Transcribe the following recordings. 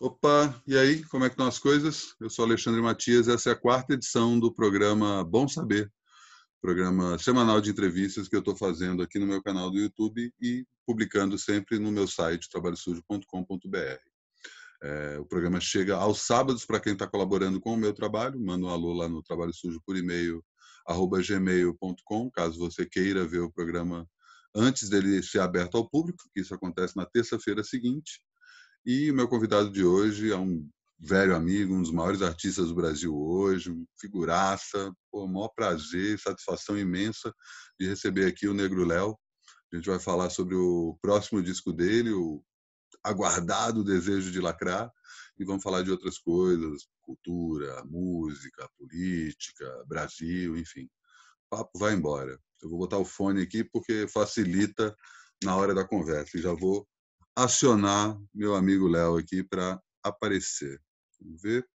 Opa, e aí, como é que estão as coisas? Eu sou Alexandre Matias, essa é a quarta edição do programa Bom Saber, programa semanal de entrevistas que eu estou fazendo aqui no meu canal do YouTube e publicando sempre no meu site trabalhosujo.com.br. É, o programa chega aos sábados para quem está colaborando com o meu trabalho, manda um alô lá no Trabalho Sujo por e-mail, arroba gmail.com, caso você queira ver o programa antes dele ser aberto ao público, que isso acontece na terça-feira seguinte. E o meu convidado de hoje é um velho amigo, um dos maiores artistas do Brasil hoje, um figuraça, pô, maior prazer, satisfação imensa de receber aqui o Negro Léo. A gente vai falar sobre o próximo disco dele, o aguardado Desejo de Lacrar, e vamos falar de outras coisas, cultura, música, política, Brasil, enfim. O papo vai embora. Eu vou botar o fone aqui porque facilita na hora da conversa. E já vou acionar meu amigo Léo aqui para aparecer. Vamos ver.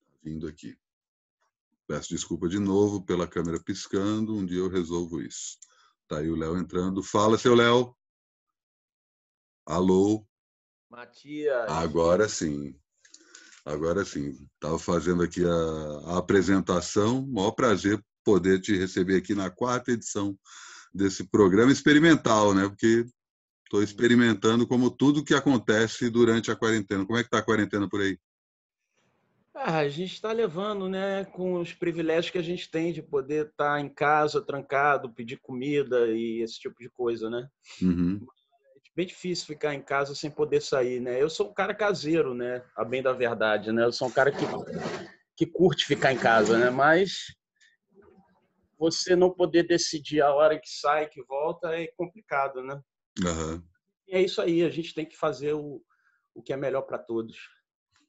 Tá vindo aqui. Peço desculpa de novo pela câmera piscando. Um dia eu resolvo isso. Tá aí o Léo entrando. Fala, seu Léo. Alô. Matias. Agora sim. Agora sim, estava fazendo aqui a, a, apresentação. Maior prazer poder te receber aqui na quarta edição desse programa experimental, né? Porque estou experimentando como tudo que acontece durante a quarentena. Como é que está a quarentena por aí? Ah, a gente está levando, né, com os privilégios que a gente tem de poder estar tá em casa, trancado, pedir comida e esse tipo de coisa, né? Uhum bem difícil ficar em casa sem poder sair, né? Eu sou um cara caseiro, né? A bem da verdade, né? Eu sou um cara que, que curte ficar em casa, né? Mas você não poder decidir a hora que sai, que volta, é complicado, né? Uhum. E é isso aí, a gente tem que fazer o, o que é melhor para todos.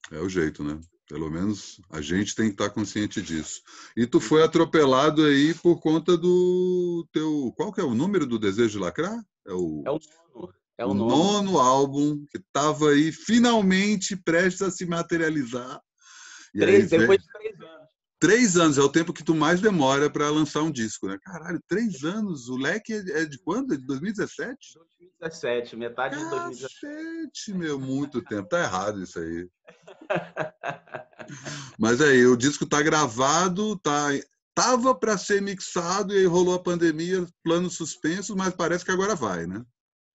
É o jeito, né? Pelo menos a gente tem que estar consciente disso. E tu foi atropelado aí por conta do teu. Qual que é o número do Desejo de Lacrar? É o, é o é o nono, nono álbum que estava aí finalmente prestes a se materializar. Três, aí, depois de três anos. Três anos é o tempo que tu mais demora para lançar um disco, né? Caralho, três anos. O leque é de quando? É de 2017? 2017, metade Cacete, de 2017. meu, muito tempo. Tá errado isso aí. Mas aí, o disco tá gravado, tá tava para ser mixado e aí rolou a pandemia, planos suspensos, mas parece que agora vai, né?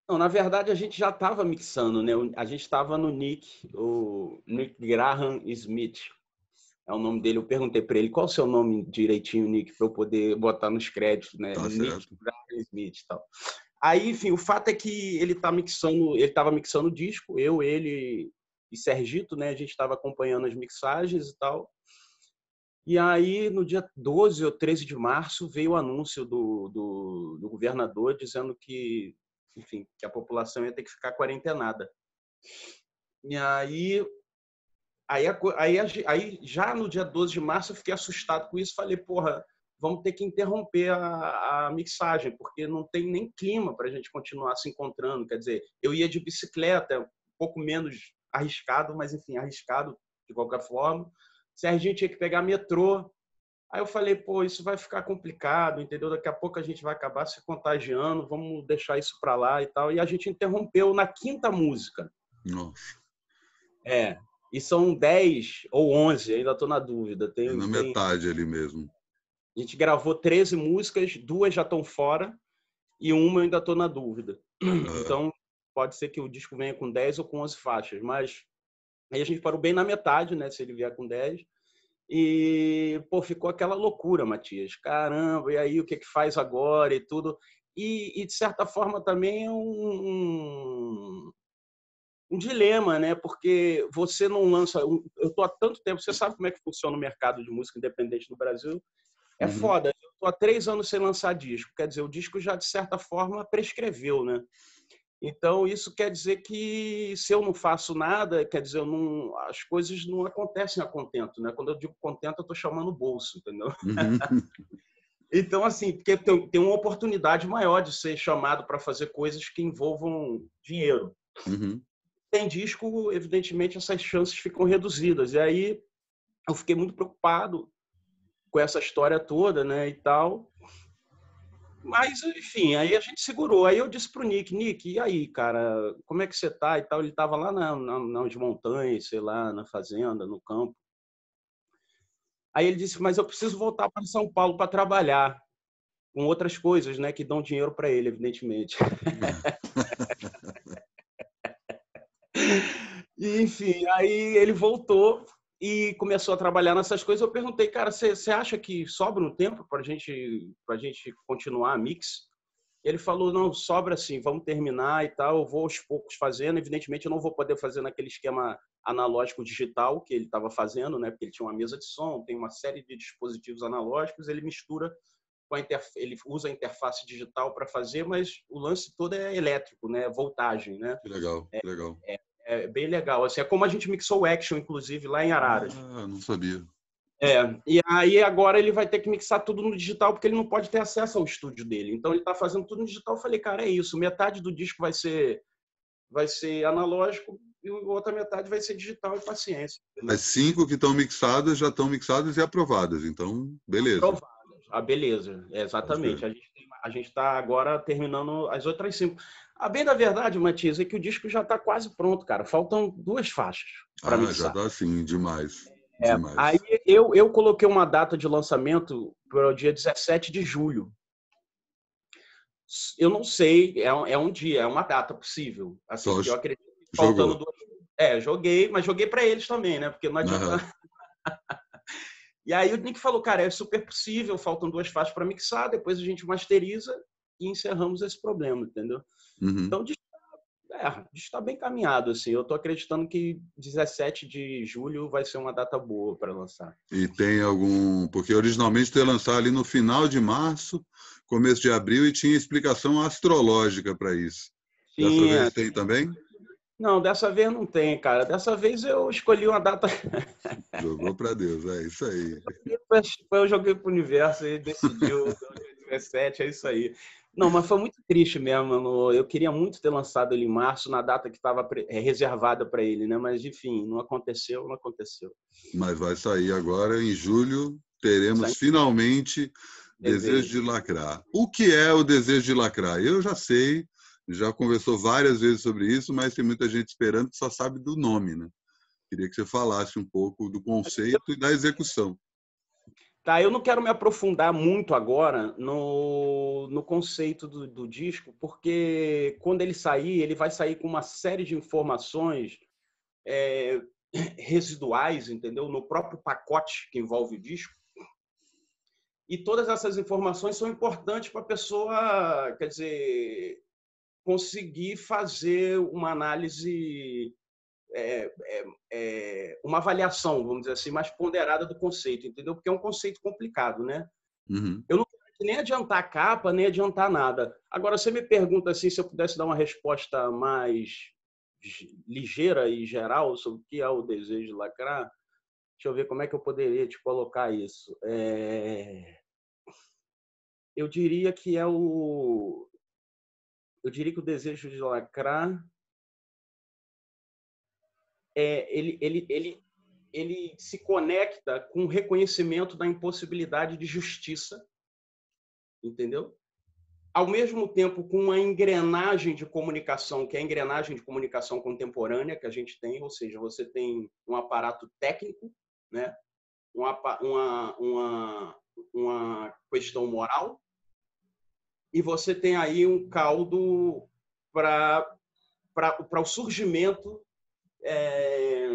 Não, na verdade a gente já estava mixando, né? A gente estava no Nick, o Nick Graham Smith. É o nome dele. Eu perguntei para ele qual o seu nome direitinho, Nick, para eu poder botar nos créditos, né? Tá Nick Smith, tal. Aí, enfim, o fato é que ele tá mixando, ele estava mixando o disco, eu, ele e Sergito, né? A gente estava acompanhando as mixagens e tal. E aí, no dia 12 ou 13 de março, veio o anúncio do, do, do governador dizendo que enfim, que a população ia ter que ficar quarentenada. E aí, aí, aí, aí já no dia 12 de março eu fiquei assustado com isso, falei, porra, vamos ter que interromper a, a mixagem, porque não tem nem clima para a gente continuar se encontrando. Quer dizer, eu ia de bicicleta, um pouco menos arriscado, mas enfim, arriscado de qualquer forma. Se a gente tinha que pegar metrô, Aí eu falei, pô, isso vai ficar complicado, entendeu? Daqui a pouco a gente vai acabar se contagiando, vamos deixar isso para lá e tal. E a gente interrompeu na quinta música. Nossa. É. E são dez ou onze, ainda estou na dúvida. Tem, é na tem... metade ali mesmo. A gente gravou 13 músicas, duas já estão fora e uma eu ainda estou na dúvida. Uhum. Então, pode ser que o disco venha com 10 ou com 11 faixas, mas aí a gente parou bem na metade, né? Se ele vier com 10. E, pô, ficou aquela loucura, Matias. Caramba, e aí o que, que faz agora e tudo. E, e de certa forma, também é um, um dilema, né? Porque você não lança. Eu tô há tanto tempo, você sabe como é que funciona o mercado de música independente no Brasil. É uhum. foda. Eu tô há três anos sem lançar disco. Quer dizer, o disco já, de certa forma, prescreveu, né? Então, isso quer dizer que se eu não faço nada, quer dizer, não, as coisas não acontecem a contento. Né? Quando eu digo contento, eu estou chamando bolso, entendeu? Uhum. então, assim, porque tem, tem, uma oportunidade maior de ser chamado para fazer coisas que envolvam dinheiro. Uhum. Tem disco, evidentemente, essas chances ficam reduzidas. E aí eu fiquei muito preocupado com essa história toda, né, e tal. Mas, enfim, aí a gente segurou. Aí eu disse pro Nick, Nick, e aí, cara, como é que você tá e tal? Ele tava lá na, na, nas montanhas, sei lá, na fazenda, no campo. Aí ele disse, mas eu preciso voltar para São Paulo para trabalhar com outras coisas, né, que dão dinheiro para ele, evidentemente. e, enfim, aí ele voltou e começou a trabalhar nessas coisas. Eu perguntei, cara, você acha que sobra um tempo para gente, a gente continuar a mix? Ele falou, não, sobra sim, vamos terminar e tal. Eu vou aos poucos fazendo. Evidentemente, eu não vou poder fazer naquele esquema analógico digital que ele estava fazendo, né? Porque ele tinha uma mesa de som, tem uma série de dispositivos analógicos. Ele mistura com a interface, ele usa a interface digital para fazer, mas o lance todo é elétrico, né? Voltagem, né? Que legal, é, legal. É, é bem legal. Assim, é como a gente mixou o Action, inclusive, lá em Araras. Ah, não sabia. É, e aí agora ele vai ter que mixar tudo no digital, porque ele não pode ter acesso ao estúdio dele. Então ele está fazendo tudo no digital. Eu falei, cara, é isso. Metade do disco vai ser, vai ser analógico e a outra metade vai ser digital e paciência. As cinco que estão mixadas já estão mixadas e aprovadas. Então, beleza. Aprovadas. Ah, beleza. É, exatamente. A gente está agora terminando as outras cinco. A bem da verdade, Matias, é que o disco já está quase pronto, cara. Faltam duas faixas para ah, mixar. já está sim, demais. É, demais. Aí eu, eu coloquei uma data de lançamento para o dia 17 de julho. Eu não sei, é um, é um dia, é uma data possível. Assim, Só eu acredito faltando duas. É, joguei, mas joguei para eles também, né? Porque não adianta. Uhum. e aí o Nick falou, cara, é super possível, faltam duas faixas para mixar, depois a gente masteriza e encerramos esse problema, entendeu? Uhum. Então, é, está bem caminhado, assim. Eu estou acreditando que 17 de julho vai ser uma data boa para lançar. E tem algum... Porque originalmente ia lançar ali no final de março, começo de abril, e tinha explicação astrológica para isso. Sim, Dessa vez é. tem também? Não, dessa vez não tem, cara. Dessa vez eu escolhi uma data... Jogou para Deus, é isso aí. Eu joguei para o universo e decidiu 17, é isso aí. Não, mas foi muito triste mesmo. Eu queria muito ter lançado ele em março, na data que estava é, reservada para ele, né? Mas, enfim, não aconteceu, não aconteceu. Mas vai sair agora, em julho, teremos finalmente Desejo. Desejo de Lacrar. O que é o Desejo de Lacrar? Eu já sei, já conversou várias vezes sobre isso, mas tem muita gente esperando que só sabe do nome, né? Queria que você falasse um pouco do conceito e da execução. Tá, eu não quero me aprofundar muito agora no, no conceito do, do, disco, porque quando ele sair, ele vai sair com uma série de informações é, residuais, entendeu? No próprio pacote que envolve o disco. E todas essas informações são importantes para a pessoa, quer dizer, conseguir fazer uma análise é, é, é, uma avaliação, vamos dizer assim, mais ponderada do conceito, entendeu? Porque é um conceito complicado, né? Uhum. Eu não quero nem adiantar a capa, nem adiantar nada. Agora, você me pergunta assim, se eu pudesse dar uma resposta mais ligeira e geral sobre o que é o desejo de lacrar, deixa eu ver como é que eu poderia te colocar isso. É... Eu diria que é o... Eu diria que o desejo de lacrar é, ele, ele, ele, ele se conecta com o reconhecimento da impossibilidade de justiça, entendeu? Ao mesmo tempo, com uma engrenagem de comunicação, que é a engrenagem de comunicação contemporânea que a gente tem, ou seja, você tem um aparato técnico, né? uma, uma, uma, uma questão moral, e você tem aí um caldo para o surgimento é,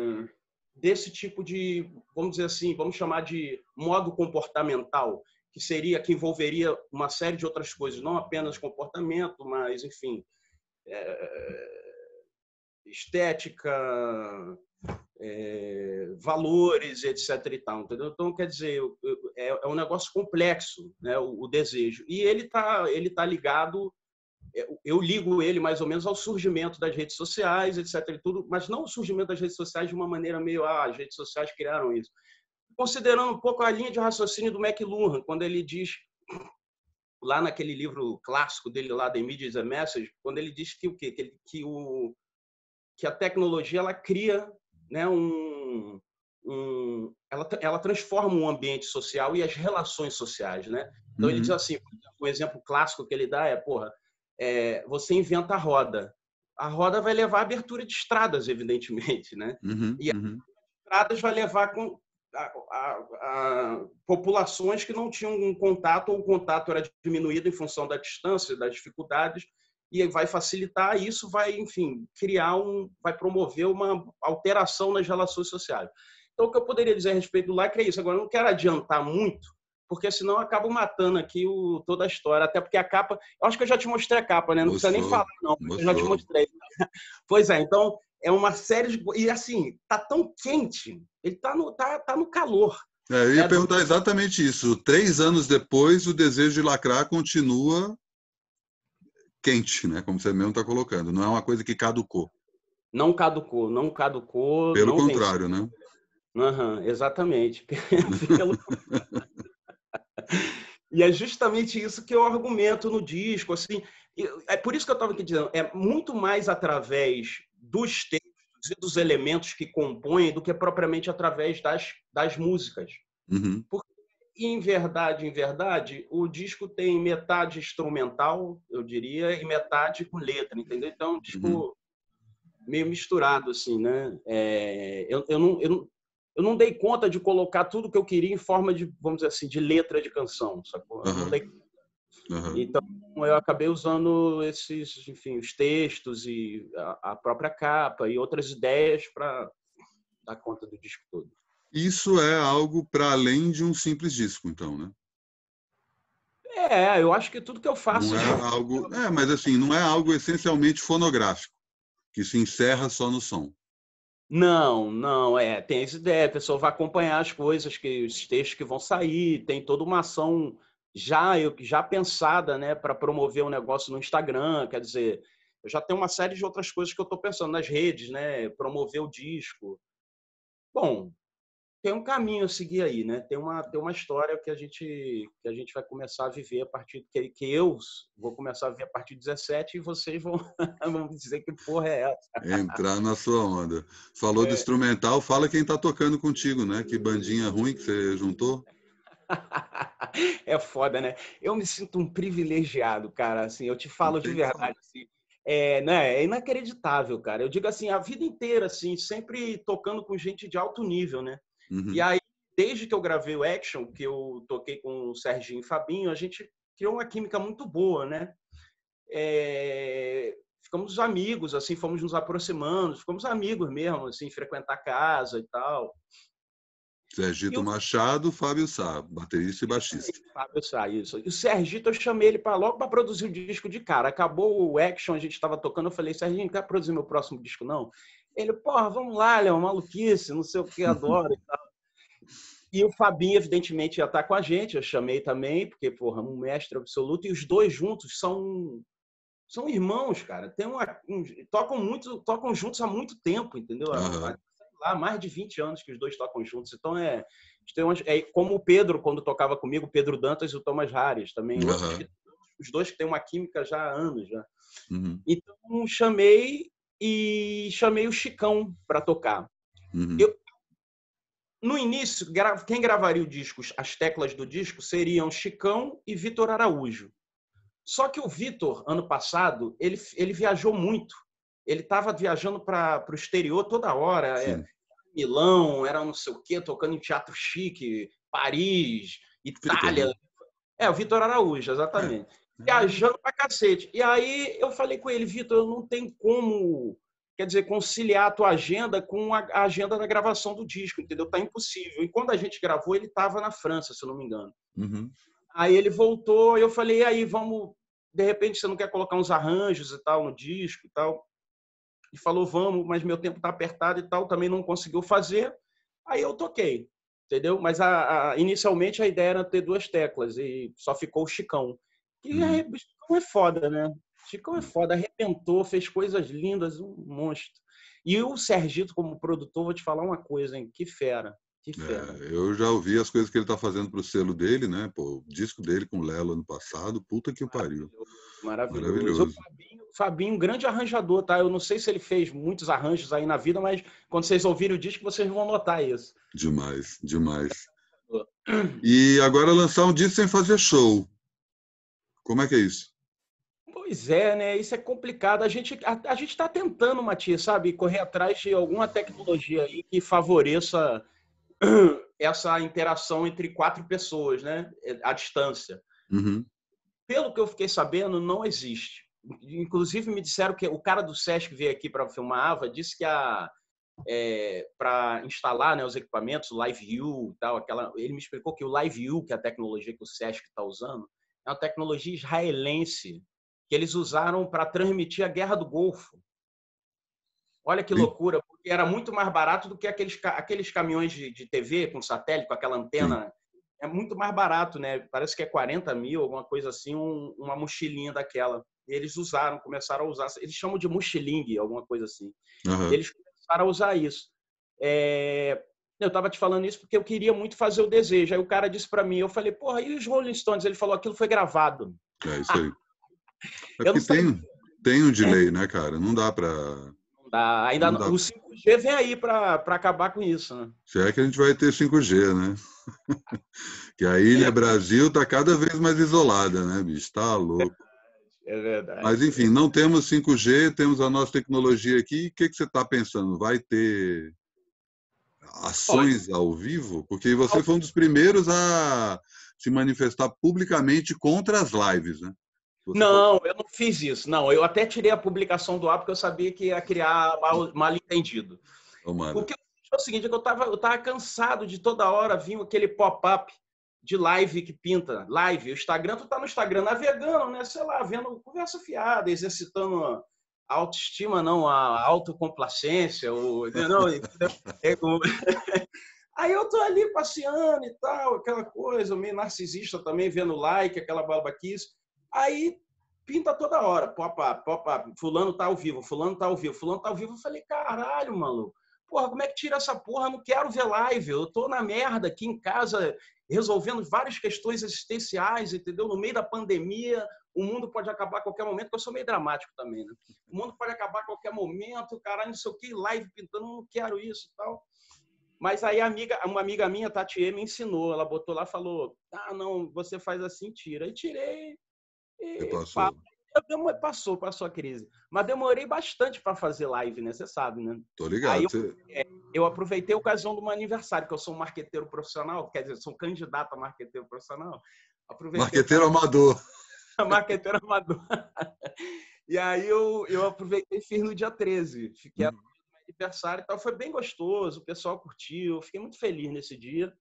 desse tipo de, vamos dizer assim, vamos chamar de modo comportamental, que seria que envolveria uma série de outras coisas, não apenas comportamento, mas enfim, é, estética, é, valores, etc. E tal, entendeu? Então, quer dizer, é, é um negócio complexo, né, o, o desejo. E ele está ele tá ligado eu ligo ele mais ou menos ao surgimento das redes sociais, etc. E tudo, mas não o surgimento das redes sociais de uma maneira meio, ah, as redes sociais criaram isso. Considerando um pouco a linha de raciocínio do McLuhan, quando ele diz, lá naquele livro clássico dele, lá, The Media is a Message, quando ele diz que o quê? Que, que, o, que a tecnologia ela cria né, um, um ela, ela transforma o ambiente social e as relações sociais, né? Então uhum. ele diz assim, um exemplo clássico que ele dá é, porra, é, você inventa a roda. A roda vai levar à abertura de estradas, evidentemente, né? Uhum, e uhum. as estradas vai levar com a, a, a, populações que não tinham um contato ou o contato era diminuído em função da distância, das dificuldades e vai facilitar isso, vai, enfim, criar um, vai promover uma alteração nas relações sociais. Então, o que eu poderia dizer a respeito do lacre é isso. Agora, eu não quero adiantar muito, porque senão eu acabo matando aqui o, toda a história. Até porque a capa. Eu acho que eu já te mostrei a capa, né? Não mostrou, precisa nem falar, não. Mostrou. Eu já te mostrei. pois é, então é uma série de. E assim, tá tão quente, ele tá no, tá, tá no calor. É, eu ia é, perguntar do... exatamente isso. Três anos depois, o desejo de lacrar continua quente, né? Como você mesmo está colocando. Não é uma coisa que caducou. Não caducou, não caducou. Pelo não contrário, tem... né? Uhum, exatamente. Pelo... e é justamente isso que eu argumento no disco. Assim, é por isso que eu estava aqui dizendo, é muito mais através dos textos e dos elementos que compõem do que propriamente através das, das músicas. Uhum. Porque, em verdade, em verdade, o disco tem metade instrumental, eu diria, e metade com letra, entendeu? Então, tipo, uhum. meio misturado, assim, né? É, eu, eu, não, eu, não, eu não dei conta de colocar tudo que eu queria em forma de, vamos dizer assim, de letra de canção, sacou? Uhum. Dei... Uhum. Então, eu acabei usando esses, enfim, os textos e a, a própria capa e outras ideias para dar conta do disco todo. Isso é algo para além de um simples disco, então, né? É, eu acho que tudo que eu faço. Não é algo. É, mas assim, não é algo essencialmente fonográfico, que se encerra só no som. Não, não, é, tem essa ideia, a pessoa vai acompanhar as coisas, que os textos que vão sair, tem toda uma ação já eu já pensada, né, para promover um negócio no Instagram, quer dizer, eu já tenho uma série de outras coisas que eu estou pensando nas redes, né, promover o disco. Bom, tem um caminho a seguir aí, né? Tem uma, tem uma história que a gente que a gente vai começar a viver a partir que, que eu vou começar a ver a partir de 17 e vocês vão, vão dizer que porra é essa. Entrar na sua onda. Falou é. do instrumental, fala quem está tocando contigo, né? Que bandinha ruim que você juntou. é foda, né? Eu me sinto um privilegiado, cara. Assim, eu te falo de verdade. Assim, é, né, é inacreditável, cara. Eu digo assim, a vida inteira, assim, sempre tocando com gente de alto nível, né? Uhum. E aí, desde que eu gravei o Action, que eu toquei com o Serginho e Fabinho, a gente criou uma química muito boa, né? É... Ficamos amigos, assim, fomos nos aproximando, ficamos amigos mesmo, assim, frequentar casa e tal. Sergito eu... Machado, Fábio Sá, baterista e baixista. Fábio Sá, isso. E o Sergito, eu chamei ele para logo para produzir o disco de cara. Acabou o Action, a gente estava tocando, eu falei, Serginho, quer produzir meu próximo disco, não? Ele, porra, vamos lá, Léo, maluquice, não sei o que, adoro e tal. E o Fabinho, evidentemente, ia estar com a gente, eu chamei também, porque, porra, um mestre absoluto, e os dois juntos são são irmãos, cara. Tem uma, um, tocam muito, tocam juntos há muito tempo, entendeu? Uhum. Há, lá, mais de 20 anos que os dois tocam juntos. Então é, é como o Pedro, quando tocava comigo, o Pedro Dantas e o Thomas Harris também. Uhum. Os dois que têm uma química já há anos. Já. Uhum. Então chamei e chamei o Chicão para tocar. Uhum. Eu, no início, quem gravaria o disco, as teclas do disco seriam Chicão e Vitor Araújo. Só que o Vitor, ano passado, ele, ele viajou muito. Ele estava viajando para o exterior toda hora. É, Milão, era não sei o quê, tocando em teatro chique, Paris, Itália. É, o Vitor Araújo, exatamente. É viajando pra cacete. E aí eu falei com ele, Vitor, eu não tenho como, quer dizer, conciliar a tua agenda com a agenda da gravação do disco, entendeu? Tá impossível. E quando a gente gravou, ele estava na França, se eu não me engano. Uhum. Aí ele voltou, eu falei, e aí, vamos, de repente você não quer colocar uns arranjos e tal no disco e tal? E falou, vamos, mas meu tempo tá apertado e tal, também não conseguiu fazer. Aí eu toquei, entendeu? Mas a, a, inicialmente a ideia era ter duas teclas e só ficou o Chicão. E uhum. aí, Chicão é foda, né? Chicão é foda, arrebentou, fez coisas lindas, um monstro. E o Sergito, como produtor, vou te falar uma coisa, hein? Que fera. É, eu já ouvi as coisas que ele está fazendo para o selo dele, né? Pô, o disco dele com o Lelo ano passado, puta que o pariu. Maravilhoso. Maravilhoso. O Fabinho, Fabinho, grande arranjador, tá? Eu não sei se ele fez muitos arranjos aí na vida, mas quando vocês ouvirem o disco, vocês vão notar isso. Demais, demais. E agora lançar um disco sem fazer show. Como é que é isso? Pois é, né? Isso é complicado. A gente a, a gente está tentando, Matias, sabe, correr atrás de alguma tecnologia aí que favoreça essa interação entre quatro pessoas, né? À distância. Uhum. Pelo que eu fiquei sabendo, não existe. Inclusive me disseram que o cara do Sesc veio aqui para filmar a Ava, disse que a é, para instalar né, os equipamentos, o Live View, tal, aquela, ele me explicou que o Live View, que é a tecnologia que o Sesc está usando, é uma tecnologia israelense que eles usaram para transmitir a Guerra do Golfo. Olha que loucura, porque era muito mais barato do que aqueles, aqueles caminhões de, de TV com satélite, com aquela antena. É muito mais barato, né? Parece que é 40 mil, alguma coisa assim, um, uma mochilinha daquela. E eles usaram, começaram a usar. Eles chamam de mochiling, alguma coisa assim. Uhum. Eles começaram a usar isso. É, eu estava te falando isso porque eu queria muito fazer o desejo. Aí o cara disse para mim, eu falei, porra, e os Rolling Stones? Ele falou, aquilo foi gravado. É isso aí. É porque tem, tem um delay, é. né, cara? Não dá para Dá, ainda não dá. o 5G vem aí para acabar com isso, né? Se é que a gente vai ter 5G, né? que a Ilha é. Brasil está cada vez mais isolada, né, bicho? Tá louco. É verdade. Mas, enfim, não temos 5G, temos a nossa tecnologia aqui. O que, que você está pensando? Vai ter ações ao vivo? Porque você foi um dos primeiros a se manifestar publicamente contra as lives, né? Você não, eu não fiz isso. Não, eu até tirei a publicação do ar porque eu sabia que ia criar mal, mal entendido. Tomara. O que eu fiz foi o seguinte, é que eu estava eu tava cansado de toda hora vir aquele pop-up de live que pinta. Live, o Instagram, tu tá no Instagram navegando, né? Sei lá, vendo conversa fiada, exercitando autoestima, não, a autocomplacência. O, não, é, Aí eu tô ali passeando e tal, aquela coisa, meio narcisista também, vendo like, aquela babaquice. Aí pinta toda hora, pop-up, pop-up, fulano tá ao vivo, fulano tá ao vivo, fulano tá ao vivo. Eu falei, caralho, maluco, porra, como é que tira essa porra? Eu não quero ver live, eu tô na merda aqui em casa, resolvendo várias questões existenciais, entendeu? No meio da pandemia, o mundo pode acabar a qualquer momento, porque eu sou meio dramático também, né? O mundo pode acabar a qualquer momento, caralho, não sei o que, live pintando, não quero isso e tal. Mas aí amiga, uma amiga minha, Tatiê, me ensinou, ela botou lá, falou, ah, não, você faz assim, tira. E tirei, e passou. passou, passou a crise. Mas demorei bastante para fazer live, né? Você sabe, né? Tô ligado. Eu, você... É, eu, aproveitei a ocasião do meu aniversário, que eu sou um marqueteiro profissional, quer dizer, sou um candidato a marqueteiro profissional. Aproveitei marqueteiro amador. marqueteiro amador. e aí eu, eu aproveitei e fiz no dia 13. Fiquei no aniversário e tal. Foi bem gostoso, o pessoal curtiu. Fiquei muito feliz nesse dia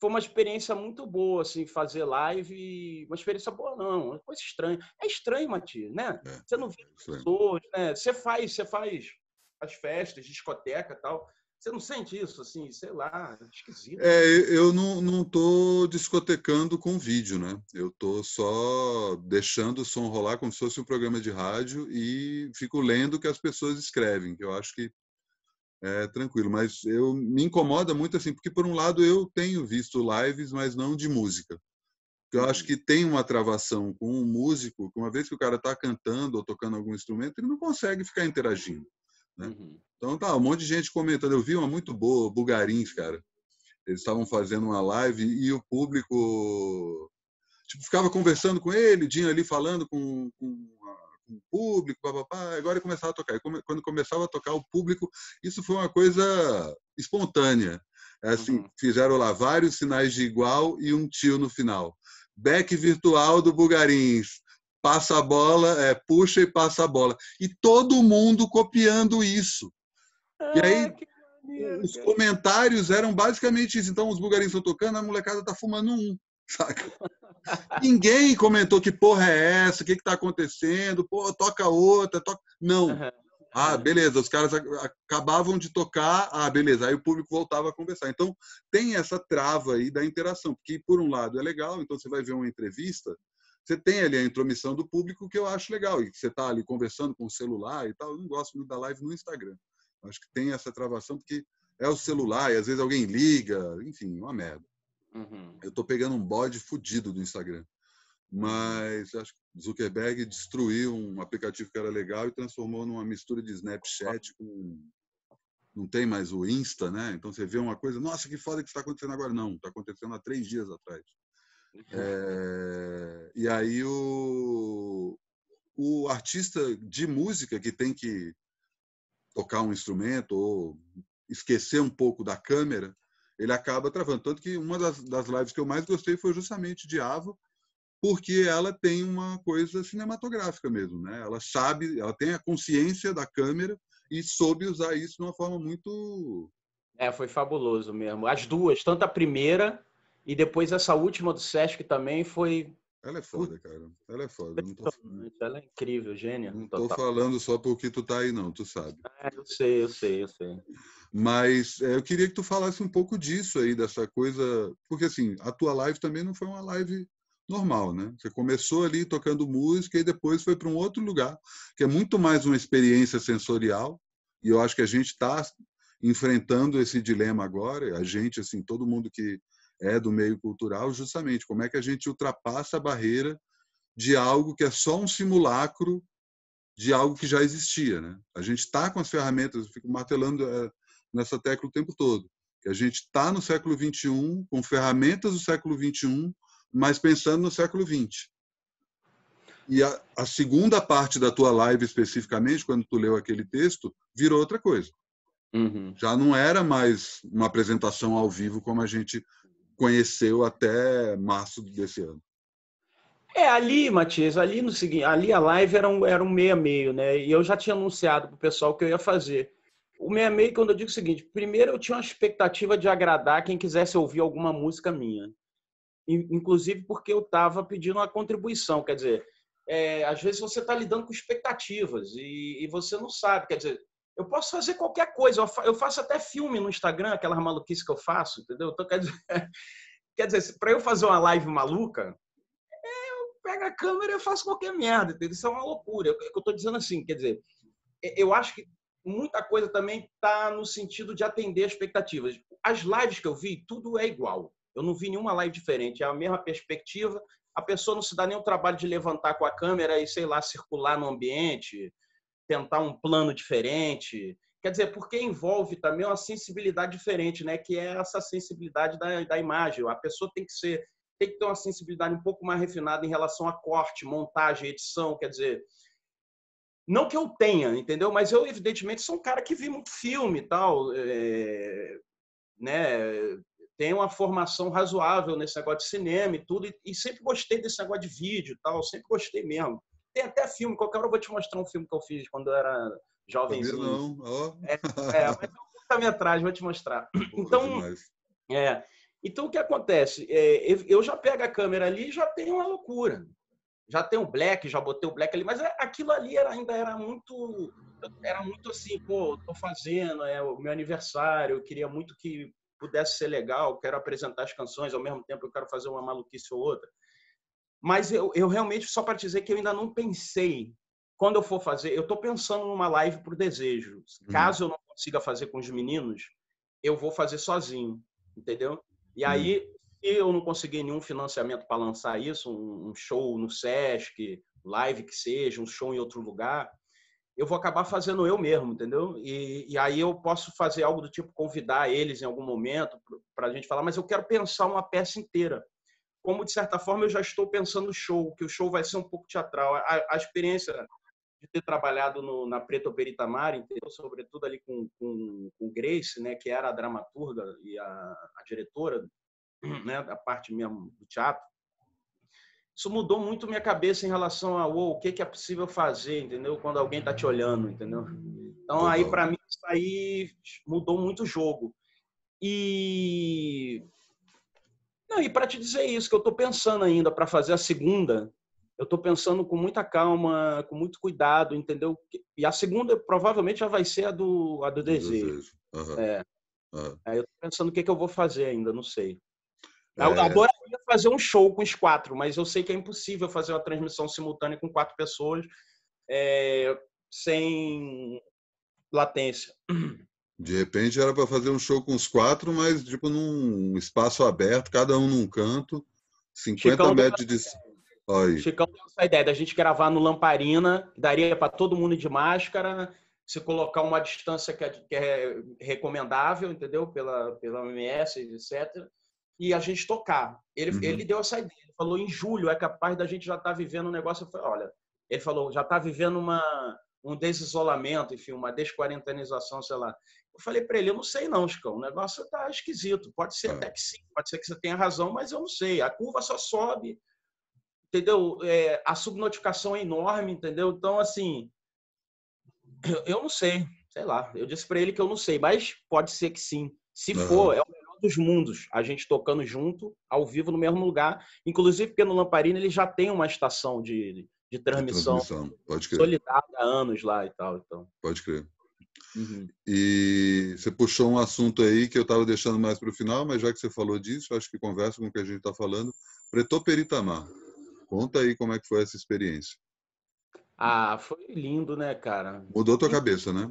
foi uma experiência muito boa, assim, fazer live. Uma experiência boa, não, uma coisa estranha. É estranho, Matias, né? É, você não vê pessoas, né? Você faz, você faz as festas, discoteca e tal. Você não sente isso, assim, sei lá, esquisito. É, eu não, não tô discotecando com vídeo, né? Eu tô só deixando o som rolar como se fosse um programa de rádio e fico lendo o que as pessoas escrevem, que eu acho que é, tranquilo. Mas eu me incomoda muito assim, porque por um lado eu tenho visto lives, mas não de música. Eu acho uhum. que tem uma travação com um músico, que uma vez que o cara está cantando ou tocando algum instrumento, ele não consegue ficar interagindo. Né? Uhum. Então tá, um monte de gente comentando. Eu vi uma muito boa, Bugarins, cara. Eles estavam fazendo uma live e o público tipo, ficava conversando com ele, Dinho ali falando com, com com o público, papapá, agora começava a tocar. E quando começava a tocar o público, isso foi uma coisa espontânea. É assim, uhum. fizeram lá vários sinais de igual e um tio no final. Back virtual do Bugarins. Passa a bola, é, puxa e passa a bola. E todo mundo copiando isso. e aí, ah, os comentários eram basicamente isso. Então, os bugarins estão tocando, a molecada está fumando um, saca? Ninguém comentou que porra é essa, o que está acontecendo, pô, toca outra, toca. Não. Ah, beleza, os caras acabavam de tocar, ah, beleza, aí o público voltava a conversar. Então, tem essa trava aí da interação, porque, por um lado, é legal, então você vai ver uma entrevista, você tem ali a intromissão do público que eu acho legal, e que você está ali conversando com o celular e tal. Eu não gosto muito da live no Instagram. Acho que tem essa travação, porque é o celular, e às vezes alguém liga, enfim, uma merda. Uhum. Eu estou pegando um bode fudido do Instagram. Mas acho que Zuckerberg destruiu um aplicativo que era legal e transformou numa mistura de Snapchat com. Não tem mais o Insta, né? Então você vê uma coisa, nossa, que foda que está acontecendo agora. Não, está acontecendo há três dias atrás. É... E aí o, o artista de música que tem que tocar um instrumento ou esquecer um pouco da câmera, ele acaba travando. Tanto que uma das, das lives que eu mais gostei foi justamente de Ava, porque ela tem uma coisa cinematográfica mesmo, né? Ela sabe, ela tem a consciência da câmera e soube usar isso de uma forma muito É, foi fabuloso mesmo. As duas, tanto a primeira e depois essa última do Sesc também foi ela é foda, cara. Ela é foda. Não tô... Ela é incrível, gênia. Não tô falando só porque tu tá aí, não. Tu sabe. É, eu sei, eu sei, eu sei. Mas é, eu queria que tu falasse um pouco disso aí, dessa coisa. Porque, assim, a tua live também não foi uma live normal, né? Você começou ali tocando música e depois foi para um outro lugar, que é muito mais uma experiência sensorial. E eu acho que a gente está enfrentando esse dilema agora. A gente, assim, todo mundo que é do meio cultural, justamente como é que a gente ultrapassa a barreira de algo que é só um simulacro de algo que já existia, né? A gente está com as ferramentas, eu fico martelando é, nessa tecla o tempo todo, que a gente está no século 21 com ferramentas do século 21 mas pensando no século XX. E a, a, segunda parte da tua live, especificamente, quando tu leu aquele texto, virou outra coisa. Uhum. Já não era mais uma apresentação ao vivo como a gente conheceu até março desse ano. É, ali, Matias, ali no seguinte, ali a live era um, era um meia meio, né? E eu já tinha anunciado para o pessoal que eu ia fazer. O meia meio, quando eu digo o seguinte, primeiro eu tinha uma expectativa de agradar quem quisesse ouvir alguma música minha inclusive porque eu estava pedindo uma contribuição. Quer dizer, é, às vezes você está lidando com expectativas e, e, você não sabe. Quer dizer, eu posso fazer qualquer coisa. Eu faço até filme no Instagram, aquelas maluquices que eu faço, entendeu? Então, quer dizer, dizer para eu fazer uma live maluca, é, eu pego a câmera e faço qualquer merda. Entendeu? Isso é uma loucura. Eu estou dizendo assim, quer dizer, eu acho que muita coisa também está no sentido de atender expectativas. As lives que eu vi, tudo é igual. Eu não vi nenhuma live diferente. É a mesma perspectiva. A pessoa não se dá nem o trabalho de levantar com a câmera e, sei lá, circular no ambiente, tentar um plano diferente. Quer dizer, porque envolve também uma sensibilidade diferente, né? Que é essa sensibilidade da, da imagem. A pessoa tem que ser, tem que ter uma sensibilidade um pouco mais refinada em relação a corte, montagem, edição. Quer dizer, não que eu tenha, entendeu? Mas eu, evidentemente, sou um cara que vi muito filme e tal. É, né? tem uma formação razoável nesse negócio de cinema e tudo, e, e, sempre gostei desse negócio de vídeo e tal, sempre gostei mesmo. Tem até filme, qualquer hora eu vou te mostrar um filme que eu fiz quando eu era jovenzinho. Não, oh. é, é, mas eu vou atrás, vou te mostrar. então, é, então o que acontece? É, eu já pego a câmera ali e já tem uma loucura. Já tem o black, já botei o black ali, mas é, aquilo ali era, ainda era muito era muito assim, pô, tô fazendo, é o meu aniversário, eu queria muito que pudesse ser legal, quero apresentar as canções, ao mesmo tempo eu quero fazer uma maluquice ou outra. Mas eu, eu realmente, só para dizer que eu ainda não pensei, quando eu for fazer, eu estou pensando numa live por desejo. Uhum. Caso eu não consiga fazer com os meninos, eu vou fazer sozinho, entendeu? E uhum. aí, se eu não conseguir nenhum financiamento para lançar isso, um show no Sesc, live que seja, um show em outro lugar, eu vou acabar fazendo eu mesmo, entendeu? E, e aí eu posso fazer algo do tipo convidar eles em algum momento para a gente falar, mas eu quero pensar uma peça inteira. Como, de certa forma, eu já estou pensando no show, que o show vai ser um pouco teatral. A, a experiência de ter trabalhado no, na Preta Operita Mar, entendeu? sobretudo ali com, com, com Grace, né, que era a dramaturga e a, a diretora né, da parte mesmo do teatro, isso mudou muito minha cabeça em relação a oh, o que, que é possível fazer, entendeu? Quando alguém está te olhando, entendeu? Então, aí, para mim, isso aí mudou muito o jogo. E. Não, e para te dizer isso, que eu estou pensando ainda para fazer a segunda, eu estou pensando com muita calma, com muito cuidado, entendeu? E a segunda provavelmente já vai ser a do, a do desejo. desejo. Uhum. É. Uhum. Aí eu estou pensando o que, que eu vou fazer ainda, não sei. Eu é... adoraria fazer um show com os quatro, mas eu sei que é impossível fazer uma transmissão simultânea com quatro pessoas é, sem latência. De repente era para fazer um show com os quatro, mas tipo num espaço aberto, cada um num canto, 50 Chicão metros de. Aí. Chicão deu essa ideia da gente gravar no Lamparina, daria para todo mundo de máscara, se colocar uma distância que é, que é recomendável, entendeu? Pela, pela OMS, etc. E a gente tocar. Ele, uhum. ele deu essa ideia. Ele falou, em julho é capaz da gente já estar tá vivendo um negócio. Eu falei, olha, ele falou, já está vivendo uma, um desisolamento, enfim, uma desquarentenização, sei lá. Eu falei para ele, eu não sei não, Chicão, o negócio está esquisito. Pode ser é. até que sim, pode ser que você tenha razão, mas eu não sei. A curva só sobe, entendeu? É, a subnotificação é enorme, entendeu? Então, assim, eu, eu não sei, sei lá. Eu disse para ele que eu não sei, mas pode ser que sim. Se uhum. for, é o melhor dos mundos, a gente tocando junto, ao vivo, no mesmo lugar. Inclusive porque no Lamparina ele já tem uma estação de, de transmissão, de transmissão. Pode crer. solidária há anos lá e tal. Então. Pode crer. Uhum. E você puxou um assunto aí que eu estava deixando mais para o final, mas já que você falou disso, acho que conversa com o que a gente está falando. Preto Peritamar. Conta aí como é que foi essa experiência. Ah, foi lindo, né, cara? Mudou tua cabeça, né?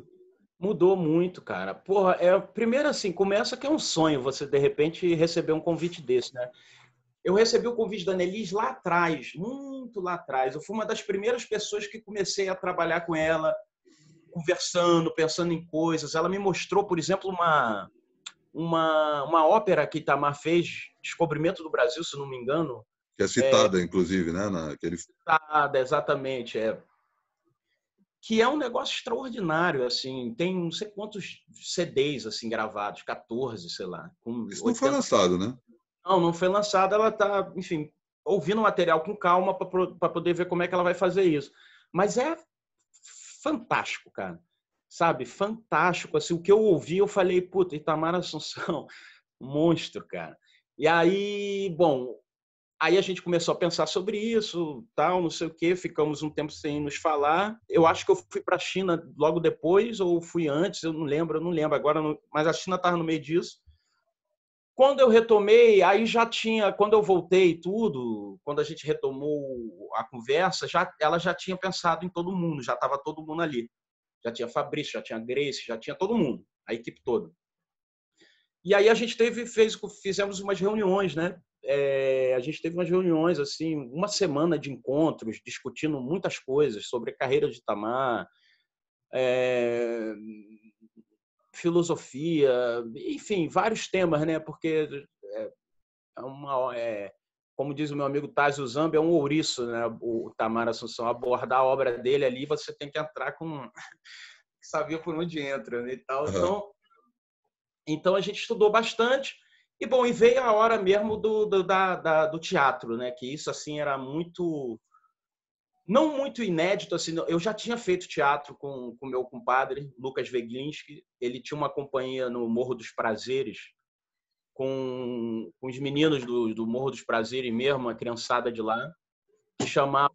Mudou muito, cara. Porra, é, primeiro assim, começa que é um sonho você, de repente, receber um convite desse, né? Eu recebi o convite da Nelis lá atrás, muito lá atrás. Eu fui uma das primeiras pessoas que comecei a trabalhar com ela, conversando, pensando em coisas. Ela me mostrou, por exemplo, uma, uma, uma ópera que Itamar fez, Descobrimento do Brasil, se não me engano. Que é citada, é, inclusive, né? Naquele... Citada, exatamente. É que é um negócio extraordinário, assim, tem não sei quantos CDs assim gravados, 14, sei lá. Isso não foi lançado, né? Não, não foi lançado, ela tá, enfim, ouvindo o material com calma para poder ver como é que ela vai fazer isso. Mas é fantástico, cara. Sabe? Fantástico, assim, o que eu ouvi, eu falei, puta, Itamar Assunção, monstro, cara. E aí, bom, Aí a gente começou a pensar sobre isso, tal, não sei o quê, ficamos um tempo sem nos falar. Eu acho que eu fui para a China logo depois ou fui antes, eu não lembro, eu não lembro agora, mas a China estava no meio disso. Quando eu retomei, aí já tinha, quando eu voltei tudo, quando a gente retomou a conversa, já ela já tinha pensado em todo mundo, já estava todo mundo ali. Já tinha Fabrício, já tinha Grace, já tinha todo mundo, a equipe toda. E aí a gente teve, fez, fizemos umas reuniões, né? é, a gente teve umas reuniões, assim, uma semana de encontros, discutindo muitas coisas sobre a carreira de Itamar, é, filosofia, enfim, vários temas, né? Porque é, é uma, é, como diz o meu amigo Tazio Zambi, é um ouriço, né? O Tamar Assunção abordar a obra dele ali, você tem que entrar com sabia por onde entra, né? E tal. Uhum. Então, então a gente estudou bastante. E bom, e veio a hora mesmo do, do, da, da, do teatro, né? Que isso assim era muito não muito inédito assim. Eu já tinha feito teatro com com meu compadre Lucas Veglinski. Ele tinha uma companhia no Morro dos Prazeres com, com os meninos do, do Morro dos Prazeres mesmo, a criançada de lá, que chamava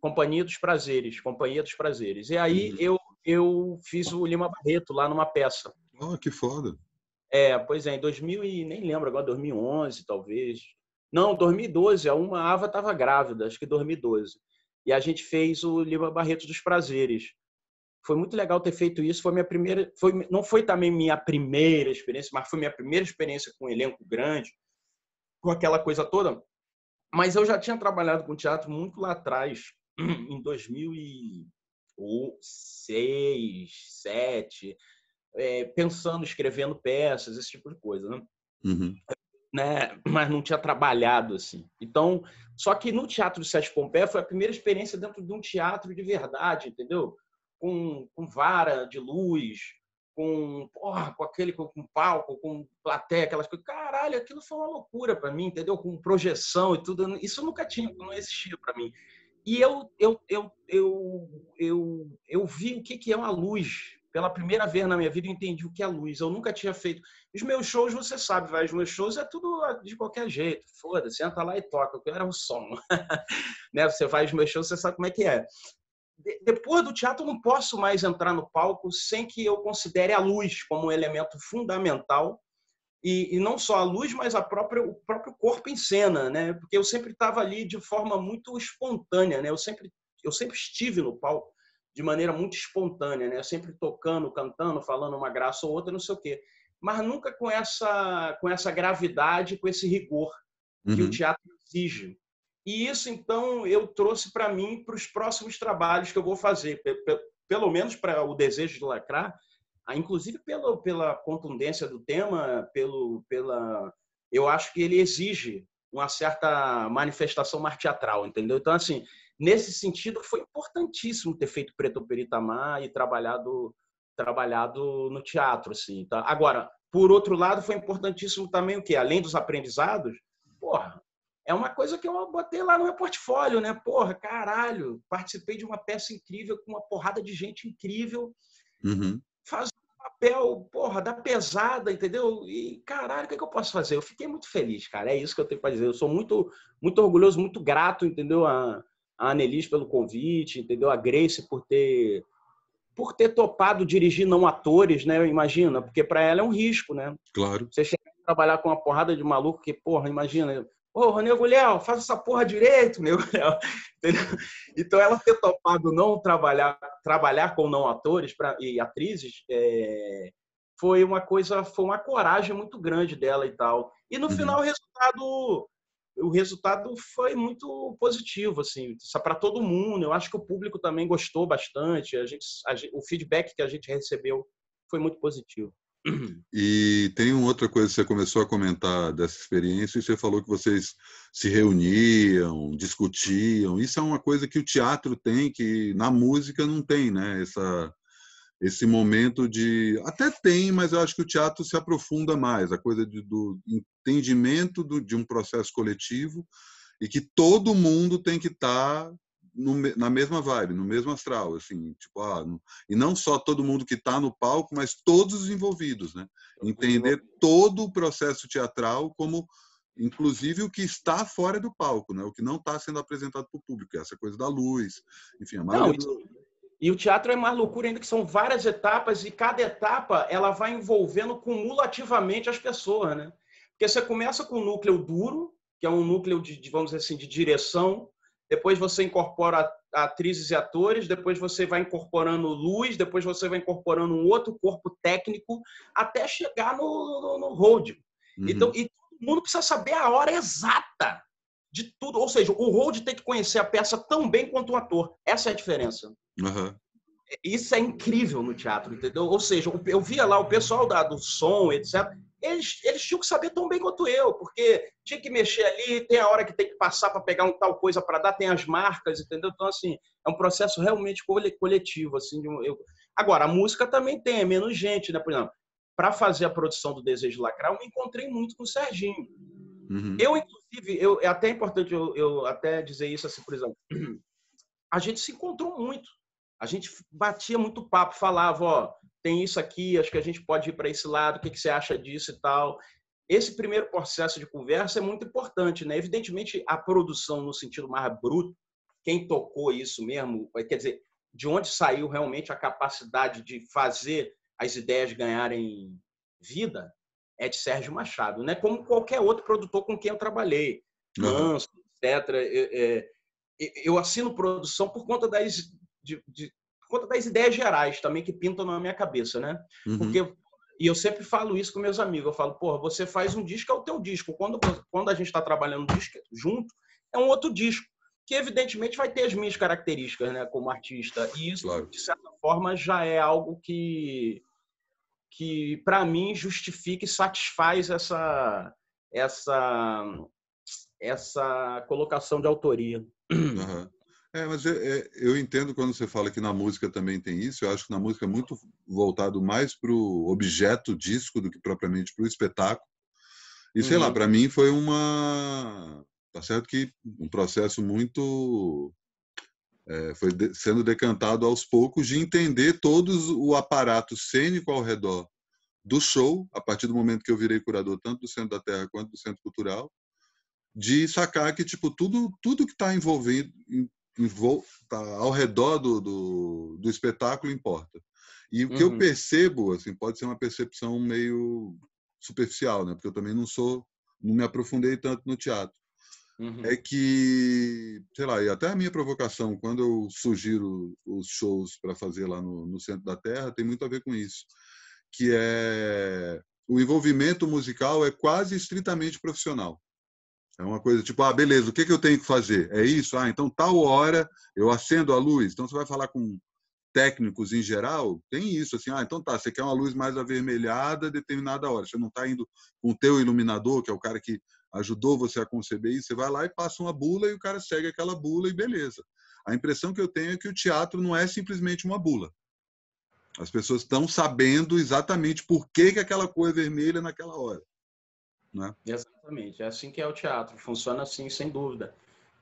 Companhia dos Prazeres, Companhia dos Prazeres. E aí uhum. eu eu fiz o Lima Barreto lá numa peça. Oh, que foda. É, pois é, em 2000 e nem lembro agora, 2011 talvez. Não, 2012, a uma Ava estava grávida, acho que 2012. E a gente fez o Lima Barreto dos Prazeres. Foi muito legal ter feito isso. Foi minha primeira, foi, não foi também minha primeira experiência, mas foi minha primeira experiência com um elenco grande, com aquela coisa toda. Mas eu já tinha trabalhado com teatro muito lá atrás, em 2006, 2007 é, pensando, escrevendo peças, esse tipo de coisa, né? Uhum. Né? Mas não tinha trabalhado assim. Então, só que no Teatro de Sete Pompeia foi a primeira experiência dentro de um teatro de verdade, entendeu? Com, com vara de luz, com, porra, com aquele com, com palco, com plateia, aquelas coisas. Caralho, aquilo foi uma loucura para mim, entendeu? Com projeção e tudo. Isso nunca tinha, não existia para mim. E eu, eu, eu, eu, eu, eu vi o que, que é uma luz pela primeira vez na minha vida, eu entendi o que é luz. Eu nunca tinha feito. Os meus shows, você sabe, vai, os meus shows é tudo de qualquer jeito. Foda-se, entra lá e toca. Eu quero o som. né? Você vai os meus shows, você sabe como é que é. depois do teatro, eu não posso mais entrar no palco sem que eu considere a luz como um elemento fundamental. E, e não só a luz, mas a própria, o próprio corpo em cena, né? Porque eu sempre estava ali de forma muito espontânea, né? Eu sempre, eu sempre estive no palco de maneira muito espontânea, né? Sempre tocando, cantando, falando uma graça ou outra, não sei o quê. Mas nunca com essa, com essa gravidade, com esse rigor que uhum. o teatro exige. E isso, então, eu trouxe para mim para os próximos trabalhos que eu vou fazer, pelo menos para o desejo de lacrar, inclusive pela, pela contundência do tema, pelo, pela, eu acho que ele exige uma certa manifestação mais teatral, entendeu? Então, assim, nesse sentido, foi importantíssimo ter feito Preto Peritamar e trabalhado trabalhado no teatro, assim. Tá? Agora, por outro lado, foi importantíssimo também o que, além dos aprendizados, porra, é uma coisa que eu botei lá no meu portfólio, né? Porra, caralho, participei de uma peça incrível com uma porrada de gente incrível, uhum. faz um papel, porra, da pesada, entendeu? E caralho, o que, é que eu posso fazer? Eu fiquei muito feliz, cara. É isso que eu tenho para dizer. Eu sou muito, muito orgulhoso, muito grato, entendeu? A, a Anelis pelo convite, entendeu? A Grace por ter por ter topado dirigir não atores, né? Imagina, porque para ela é um risco, né? Claro. Você chega a trabalhar com uma porrada de maluco que, porra, imagina, Ô, Nego Léo, faz essa porra direito, Nego Léo. Então, ela ter topado não trabalhar, trabalhar com não atores pra, e atrizes é, foi uma coisa, foi uma coragem muito grande dela e tal. E no uhum. final o resultado o resultado foi muito positivo, assim, para todo mundo. Eu acho que o público também gostou bastante. A gente, a, o feedback que a gente recebeu foi muito positivo. E tem uma outra coisa que você começou a comentar dessa experiência e você falou que vocês se reuniam, discutiam. Isso é uma coisa que o teatro tem que na música não tem, né? Essa esse momento de até tem, mas eu acho que o teatro se aprofunda mais, a coisa de, do entendimento do, de um processo coletivo e que todo mundo tem que estar tá no, na mesma vibe, no mesmo astral, assim, tipo, ah, no, e não só todo mundo que está no palco, mas todos os envolvidos, né? Entender todo o processo teatral como, inclusive, o que está fora do palco, né? O que não está sendo apresentado para o público, essa coisa da luz, enfim, a maioria não, do... E o teatro é mais loucura ainda que são várias etapas e cada etapa ela vai envolvendo cumulativamente as pessoas, né? Porque você começa com o núcleo duro, que é um núcleo de, de vamos dizer assim, de direção, depois você incorpora atrizes e atores, depois você vai incorporando luz, depois você vai incorporando um outro corpo técnico, até chegar no, no, no hold. Uhum. Então, e todo mundo precisa saber a hora exata de tudo. Ou seja, o hold tem que conhecer a peça tão bem quanto o ator. Essa é a diferença. Uhum. Isso é incrível no teatro, entendeu? Ou seja, eu via lá o pessoal da, do som, etc eles, eles tinham que saber tão bem quanto eu, porque tinha que mexer ali, tem a hora que tem que passar para pegar um tal coisa para dar, tem as marcas, entendeu? Então, assim, é um processo realmente coletivo, assim. Eu... Agora, a música também tem, é menos gente, né? Por exemplo, para fazer a produção do Desejo Lacrar, eu me encontrei muito com o Serginho. Uhum. Eu, inclusive, eu, é até importante eu, eu até dizer isso assim, por exemplo, a gente se encontrou muito. A gente batia muito papo, falava, ó, tem isso aqui, acho que a gente pode ir para esse lado, o que, que você acha disso e tal. Esse primeiro processo de conversa é muito importante, né? Evidentemente, a produção no sentido mais bruto, quem tocou isso mesmo, quer dizer, de onde saiu realmente a capacidade de fazer as ideias ganharem vida, é de Sérgio Machado, né? Como qualquer outro produtor com quem eu trabalhei, Manso, uhum. etc. Eu assino produção por conta das, de, de, conta das ideias gerais também que pintam na minha cabeça, né? Uhum. Porque e eu sempre falo isso com meus amigos. Eu falo, porra, você faz um disco, é o teu disco. Quando, quando a gente está trabalhando um disco junto, é um outro disco. Que, evidentemente, vai ter as minhas características, né, como artista. E isso, claro. de certa forma, já é algo que, que para mim, justifica e satisfaz essa, essa, essa colocação de autoria. Uhum. É, mas é, é, eu entendo quando você fala que na música também tem isso. Eu acho que na música é muito voltado mais para o objeto disco do que propriamente para o espetáculo. E sei uhum. lá, para mim foi uma. Tá certo que um processo muito. É, foi de, sendo decantado aos poucos de entender todos o aparato cênico ao redor do show, a partir do momento que eu virei curador tanto do Centro da Terra quanto do Centro Cultural, de sacar que tipo tudo tudo que está envolvido tá ao redor do, do, do, espetáculo importa. E o que uhum. eu percebo, assim, pode ser uma percepção meio superficial, né? Porque eu também não sou, não me aprofundei tanto no teatro. Uhum. é que, sei lá, e até a minha provocação, quando eu sugiro os shows para fazer lá no, no centro da Terra, tem muito a ver com isso, que é o envolvimento musical é quase estritamente profissional. É uma coisa tipo, ah, beleza, o que, que eu tenho que fazer? É isso? Ah, então tal hora eu acendo a luz. Então você vai falar com técnicos em geral, tem isso, assim, ah, então tá, você quer uma luz mais avermelhada determinada hora, você não está indo com o teu iluminador, que é o cara que ajudou você a conceber isso, você vai lá e passa uma bula e o cara segue aquela bula e beleza. A impressão que eu tenho é que o teatro não é simplesmente uma bula. As pessoas estão sabendo exatamente por que, que aquela cor é vermelha naquela hora. Né? Exatamente, é assim que é o teatro, funciona assim, sem dúvida.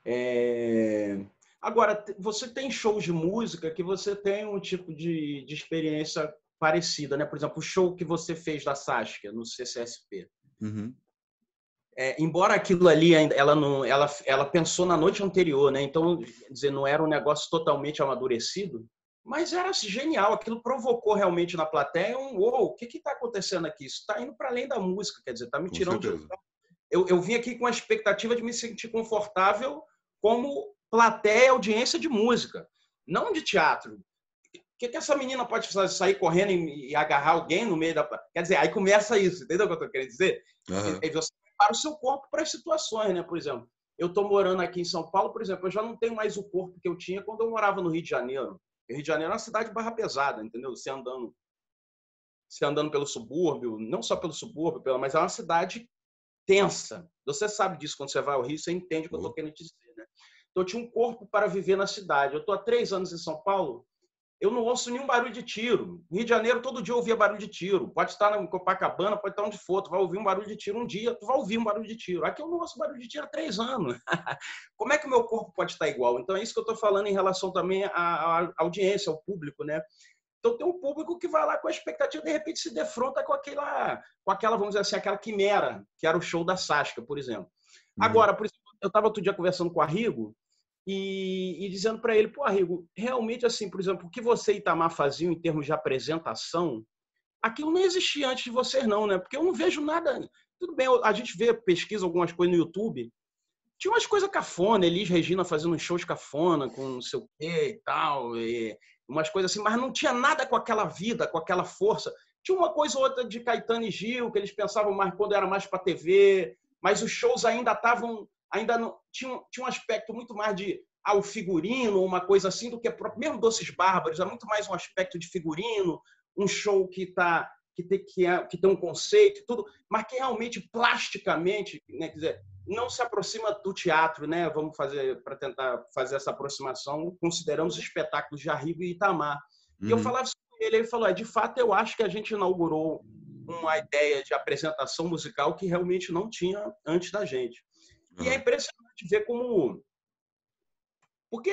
É... Agora, você tem shows de música que você tem um tipo de, de experiência parecida, né? Por exemplo, o show que você fez da Saskia no CCSP. Uhum. É, embora aquilo ali ela não ela, ela pensou na noite anterior né então dizer não era um negócio totalmente amadurecido mas era genial aquilo provocou realmente na plateia um uou, o que está acontecendo aqui isso está indo para além da música quer dizer está me tirando de... eu, eu vim aqui com a expectativa de me sentir confortável como plateia, audiência de música, não de teatro. O que, que essa menina pode fazer? Sair correndo e, e, agarrar alguém no meio da. Quer dizer, aí começa isso, entendeu o que eu estou querendo dizer? Uhum. E você prepara o seu corpo para as situações, né? Por exemplo, eu estou morando aqui em São Paulo, por exemplo, eu já não tenho mais o corpo que eu tinha quando eu morava no Rio de Janeiro. O Rio de Janeiro é uma cidade barra pesada, entendeu? Você andando, você andando pelo subúrbio, não só pelo subúrbio, mas é uma cidade tensa. Você sabe disso quando você vai ao Rio, você entende o que eu estou querendo dizer, né? Então, eu tinha um corpo para viver na cidade. Eu estou há três anos em São Paulo, eu não ouço nenhum barulho de tiro. No Rio de Janeiro, todo dia eu ouvia barulho de tiro. Pode estar na Copacabana, pode estar onde for, tu vai ouvir um barulho de tiro um dia, tu vai ouvir um barulho de tiro. Aqui eu não ouço barulho de tiro há três anos. Como é que o meu corpo pode estar igual? Então, é isso que eu estou falando em relação também à, audiência, ao público, né? Então tem um público que vai lá com a expectativa, de repente se defronta com aquela, com aquela, vamos dizer assim, aquela quimera, que era o show da Sasca, por exemplo. Uhum. Agora, por exemplo, eu estava outro dia conversando com a Rigo e, e dizendo para ele, pô, Rigo, realmente assim, por exemplo, o que você e Itamar faziam em termos de apresentação, aquilo não existia antes de vocês não, né? Porque eu não vejo nada... Tudo bem, a gente vê, pesquisa algumas coisas no YouTube, tinha umas coisas cafona, Elis Regina fazendo shows cafona, com não sei o quê e tal, e umas coisas assim, mas não tinha nada com aquela vida, com aquela força. Tinha uma coisa ou outra de Caetano e Gil, que eles pensavam mais quando era mais para TV, mas os shows ainda estavam ainda não tinha, tinha um aspecto muito mais de ao ah, figurino, uma coisa assim, do que mesmo Doces Bárbaros, é muito mais um aspecto de figurino, um show que tá que tem, que, é, que tem um conceito tudo, mas que realmente plasticamente, né, quer dizer, não se aproxima do teatro, né? Vamos fazer para tentar fazer essa aproximação, consideramos os espetáculos de Arrigo e Itamar. Uhum. E eu uhum. falava isso com ele, ele falou: é, de fato, eu acho que a gente inaugurou uma ideia de apresentação musical que realmente não tinha antes da gente. E é impressionante ver como. Porque,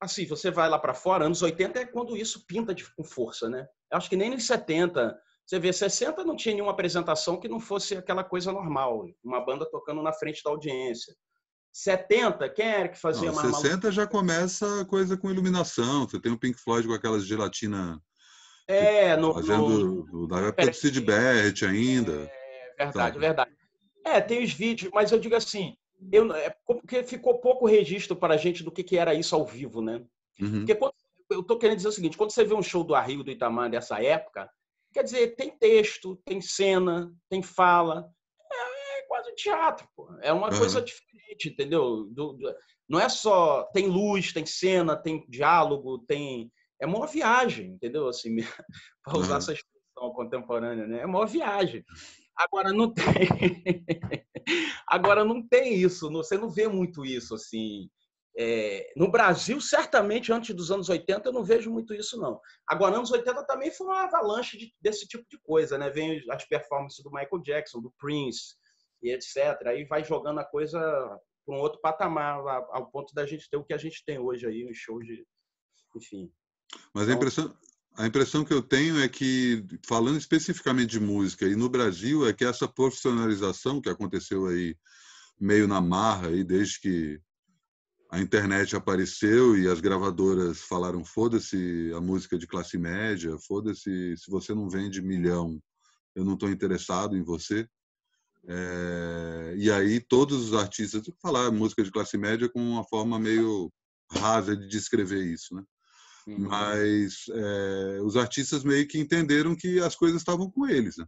assim, você vai lá para fora, anos 80 é quando isso pinta de, com força, né? Eu acho que nem nos 70. Você vê, 60 não tinha nenhuma apresentação que não fosse aquela coisa normal, uma banda tocando na frente da audiência. 70, quem era que fazia não, mais 60 já começa a coisa com iluminação. Você tem o Pink Floyd com aquelas gelatina. É, no, fazendo no, da época do Sid Barrett ainda. É verdade, sabe? verdade. É, tem os vídeos, mas eu digo assim, eu, é porque ficou pouco registro para a gente do que, que era isso ao vivo, né? Uhum. Porque quando, eu estou querendo dizer o seguinte: quando você vê um show do Arrio do Itamar dessa época, quer dizer, tem texto, tem cena, tem fala. É, é quase um teatro, pô. é uma uhum. coisa diferente, entendeu? Do, do, não é só. Tem luz, tem cena, tem diálogo, tem. É uma viagem, entendeu? Assim, para usar uhum. essa expressão contemporânea, né? É uma viagem. Agora não tem. Agora não tem isso. Você não vê muito isso assim. É, no Brasil, certamente antes dos anos 80, eu não vejo muito isso, não. Agora, anos 80 também foi uma avalanche de, desse tipo de coisa, né? Vem as performances do Michael Jackson, do Prince e etc. Aí vai jogando a coisa para um outro patamar, ao ponto da gente ter o que a gente tem hoje aí, um show de. Enfim. Mas a então impressão, a impressão que eu tenho é que, falando especificamente de música, e no Brasil, é que essa profissionalização que aconteceu aí meio na marra, aí, desde que a internet apareceu e as gravadoras falaram: foda-se a música de classe média, foda-se se você não vende milhão, eu não estou interessado em você. É, e aí todos os artistas, falar música de classe média com uma forma meio rasa de descrever isso, né? Uhum. Mas é, os artistas meio que entenderam que as coisas estavam com eles, né?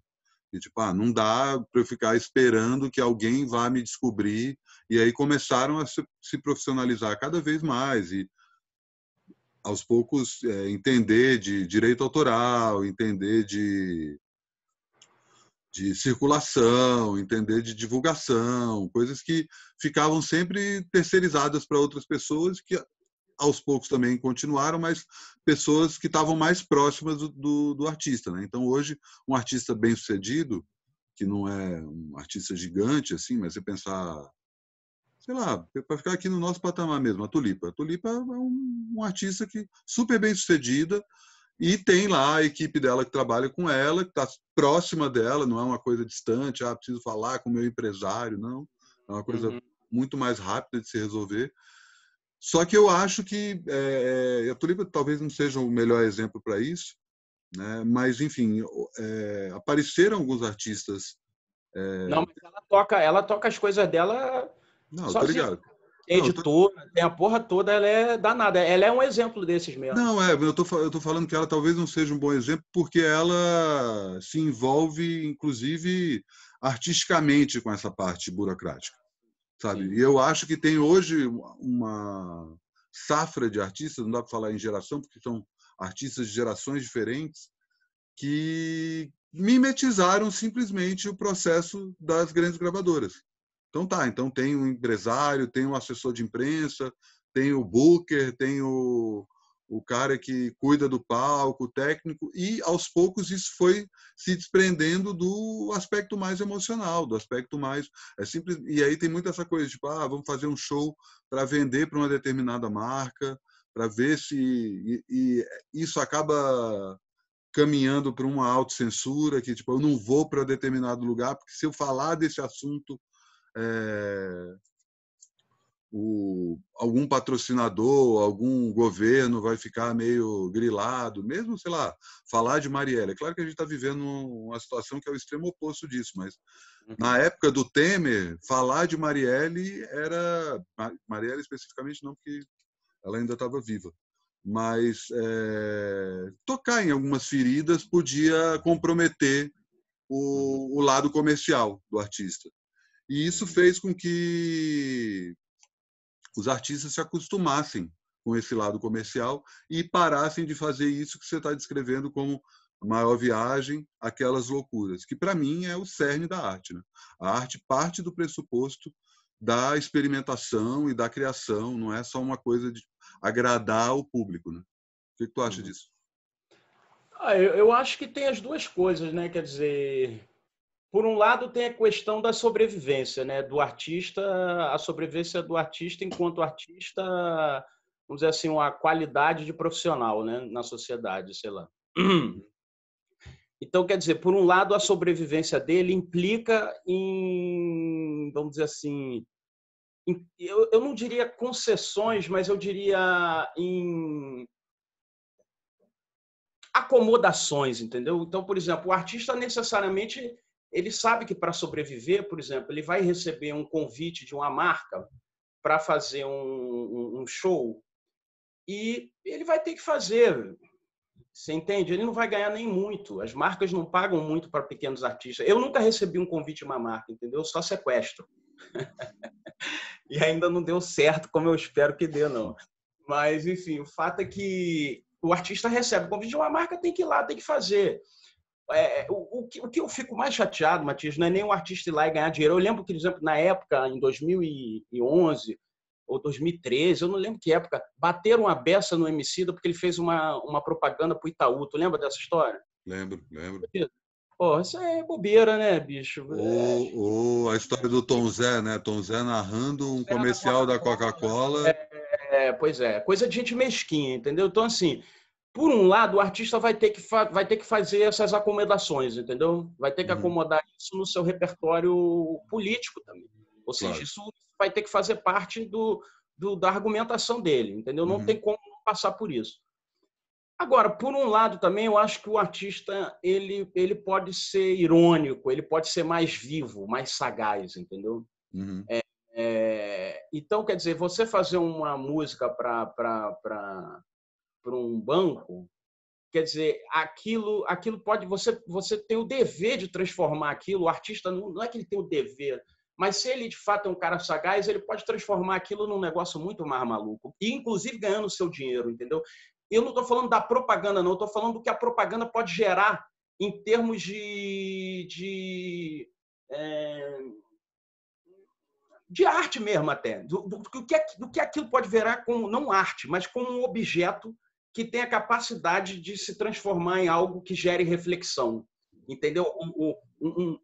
E, tipo, ah, não dá para eu ficar esperando que alguém vá me descobrir. E aí começaram a se, se profissionalizar cada vez mais e aos poucos é, entender de direito autoral, entender de de circulação, entender de divulgação, coisas que ficavam sempre terceirizadas para outras pessoas que aos poucos também continuaram, mas pessoas que estavam mais próximas do, do, do artista. Né? Então, hoje, um artista bem sucedido, que não é um artista gigante, assim, mas você pensar, sei lá, para ficar aqui no nosso patamar mesmo, a Tulipa. A Tulipa é um, um artista que super bem sucedida, e tem lá a equipe dela que trabalha com ela, que está próxima dela, não é uma coisa distante, ah, preciso falar com o meu empresário, não. É uma coisa uhum. muito mais rápida de se resolver. Só que eu acho que é, a Tulipa talvez não seja o melhor exemplo para isso, né? mas, enfim, é, apareceram alguns artistas. É... Não, mas ela toca, ela toca as coisas dela. Não, tô ligado. Tem editora, tô... tem a porra toda, ela é danada. Ela é um exemplo desses mesmo. Não, é, eu tô, eu tô falando que ela talvez não seja um bom exemplo porque ela se envolve, inclusive, artisticamente com essa parte burocrática sabe? Sim. E eu acho que tem hoje uma safra de artistas, não dá para falar em geração, porque são artistas de gerações diferentes, que mimetizaram simplesmente o processo das grandes gravadoras. Então tá, então tem um empresário, tem um assessor de imprensa, tem o booker, tem o, o cara que cuida do palco, o técnico, e aos poucos isso foi se desprendendo do aspecto mais emocional, do aspecto mais é simples. E aí tem muita essa coisa tipo, ah, vamos fazer um show para vender para uma determinada marca, para ver se e, e, isso acaba caminhando para uma autocensura que tipo eu não vou para determinado lugar porque se eu falar desse assunto é, o, algum patrocinador, algum governo vai ficar meio grilado, mesmo, sei lá, falar de Marielle. É claro que a gente está vivendo uma situação que é o extremo oposto disso, mas uhum. na época do Temer, falar de Marielle era. Marielle especificamente não, porque ela ainda estava viva. Mas é, tocar em algumas feridas podia comprometer o, uhum. o lado comercial do artista. E isso uhum. fez com que os artistas se acostumassem com esse lado comercial e parassem de fazer isso que você está descrevendo como maior viagem, aquelas loucuras, que para mim é o cerne da arte. Né? A arte parte do pressuposto da experimentação e da criação, não é só uma coisa de agradar o público. Né? O que, que tu acha uhum. disso? Ah, eu, eu acho que tem as duas coisas, né? Quer dizer, por um lado tem a questão da sobrevivência, né, do artista, a sobrevivência do artista enquanto artista, vamos dizer assim, uma qualidade de profissional, né, na sociedade, sei lá. Então, quer dizer, por um lado, a sobrevivência dele implica em, vamos dizer assim, em, eu, eu não diria concessões, mas eu diria em acomodações, entendeu? Então, por exemplo, o artista necessariamente ele sabe que para sobreviver, por exemplo, ele vai receber um convite de uma marca para fazer um, um, show e ele vai ter que fazer. Você entende? Ele não vai ganhar nem muito. As marcas não pagam muito para pequenos artistas. Eu nunca recebi um convite de uma marca, entendeu? Só sequestro. e ainda não deu certo, como eu espero que dê, não. Mas, enfim, o fato é que o artista recebe o convite de uma marca, tem que ir lá, tem que fazer. É, é, o, o, que, o, que, eu fico mais chateado, Matias, não é nem o artista ir lá e ganhar dinheiro. Eu lembro que, por exemplo, na época, em 2011 ou 2013, eu não lembro que época, bateram uma beça no Emicida porque ele fez uma, uma propaganda para o Itaú. Tu lembra dessa história? Lembro, lembro. Pô, isso é bobeira, né, bicho? Ou, a história do Tom Zé, né? Tom Zé narrando um comercial da Coca-Cola. É, é, pois é, coisa de gente mesquinha, entendeu? Então, assim, por um lado, o artista vai ter que, vai ter que fazer essas acomodações, entendeu? Vai ter que uhum. acomodar isso no seu repertório político também. Ou seja, claro. isso vai ter que fazer parte do, do da argumentação dele, entendeu? Não uhum. tem como passar por isso. Agora, por um lado também, eu acho que o artista ele, ele pode ser irônico, ele pode ser mais vivo, mais sagaz, entendeu? Uhum. É, é, então, quer dizer, você fazer uma música para um banco, quer dizer, aquilo, aquilo pode você você tem o dever de transformar aquilo. O artista não, não é que ele tem o dever, mas se ele de fato é um cara sagaz, ele pode transformar aquilo num negócio muito mais maluco e inclusive ganhando o seu dinheiro, entendeu? Eu não estou falando da propaganda, não. Estou falando do que a propaganda pode gerar em termos de, de, é, de arte mesmo até. Do, do, do, que, do que aquilo pode virar como, não arte, mas como um objeto que tem a capacidade de se transformar em algo que gere reflexão. Entendeu? Um, um, um,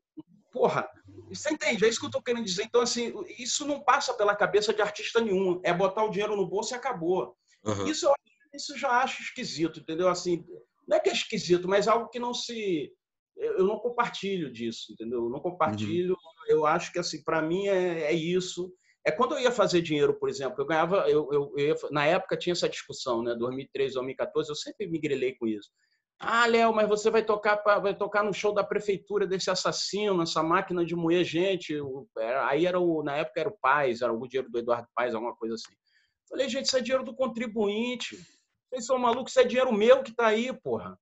porra, você entende? É isso que eu estou querendo dizer. Então, assim, isso não passa pela cabeça de artista nenhum. É botar o dinheiro no bolso e acabou. Uhum. Isso eu isso já acho esquisito, entendeu? Assim, não é que é esquisito, mas é algo que não se eu não compartilho disso, entendeu? Eu não compartilho. Uhum. Eu acho que assim, para mim é, é, isso. É quando eu ia fazer dinheiro, por exemplo, eu ganhava, eu, eu, eu ia, na época tinha essa discussão, né? 2013, 2014, eu sempre me grilei com isso. Ah, Léo, mas você vai tocar vai tocar no show da prefeitura desse assassino, essa máquina de moer gente. Aí era o, na época era o Paz, era o dinheiro do Eduardo Paz, alguma coisa assim. Falei, gente, isso é dinheiro do contribuinte. Vocês são malucos, isso é dinheiro meu que está aí, porra.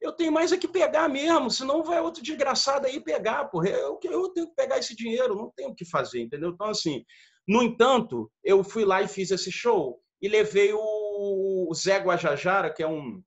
Eu tenho mais é que pegar mesmo, senão vai outro desgraçado aí pegar, porra. Eu, eu tenho que pegar esse dinheiro, não tenho o que fazer, entendeu? Então, assim, no entanto, eu fui lá e fiz esse show e levei o Zé Guajajara, que é um,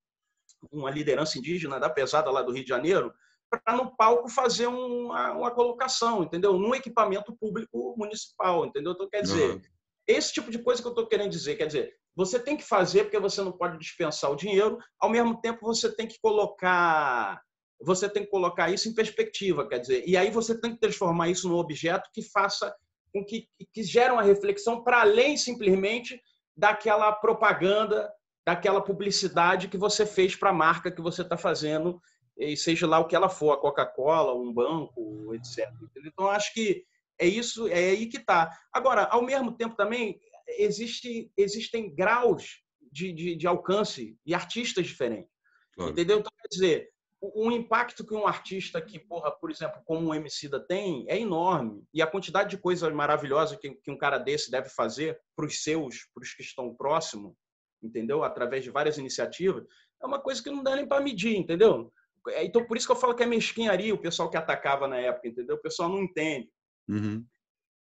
uma liderança indígena da pesada lá do Rio de Janeiro, para no palco fazer uma, uma, colocação, entendeu? Num equipamento público municipal, entendeu? Então, quer dizer, uhum. esse tipo de coisa que eu estou querendo dizer, quer dizer, você tem que fazer porque você não pode dispensar o dinheiro, ao mesmo tempo você tem que colocar você tem que colocar isso em perspectiva, quer dizer, e aí você tem que transformar isso num objeto que faça com que, que gere uma reflexão para além simplesmente daquela propaganda, daquela publicidade que você fez para a marca que você está fazendo, e seja lá o que ela for, a Coca-Cola, um banco, etc. Então, acho que é isso, é aí que está. Agora, ao mesmo tempo também, existe, existem graus de, de, de alcance e artistas diferentes. Claro. Entendeu? Então, quer dizer, o, o, impacto que um artista que, porra, por exemplo, como o MC da tem, é enorme. E a quantidade de coisas maravilhosas que, que um cara desse deve fazer para os seus, para os que estão próximos, entendeu? Através de várias iniciativas, é uma coisa que não dá nem para medir, entendeu? É, então, por isso que eu falo que é mesquinharia o pessoal que atacava na época, entendeu? O pessoal não entende. Uhum.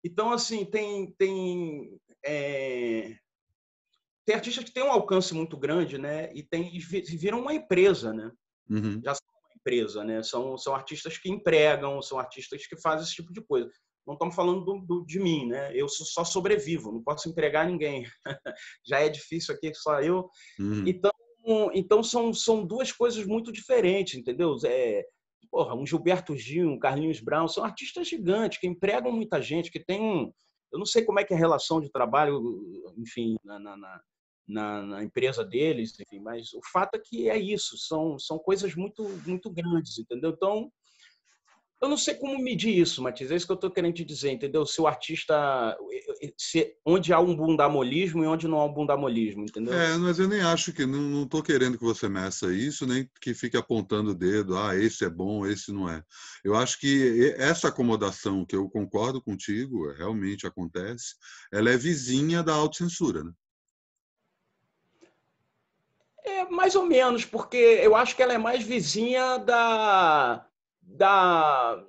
Então, assim, tem, tem é... tem artistas que têm um alcance muito grande, né? E, tem, e viram uma empresa, né? Uhum. Já são uma empresa, né? São, são artistas que empregam, são artistas que fazem esse tipo de coisa. Não estamos falando do, do, de mim, né? Eu só sobrevivo, não posso empregar ninguém. Já é difícil aqui, só eu. Uhum. Então, então são, são duas coisas muito diferentes, entendeu? É, porra, um Gilberto Gil, um Carlinhos Brown, são artistas gigantes que empregam muita gente, que tem um, eu não sei como é que é a relação de trabalho, enfim, na, na, na, na, empresa deles, enfim, mas o fato é que é isso, são, são coisas muito, muito grandes, entendeu? Então, eu não sei como medir isso, Matias, é isso que eu estou querendo te dizer, entendeu? Se o artista, se, onde há um bundamolismo e onde não há um bundamolismo, entendeu? É, mas eu nem acho que, não estou querendo que você meça isso, nem que fique apontando o dedo, ah, esse é bom, esse não é. Eu acho que essa acomodação, que eu concordo contigo, realmente acontece, ela é vizinha da autocensura, né? É, mais ou menos, porque eu acho que ela é mais vizinha da da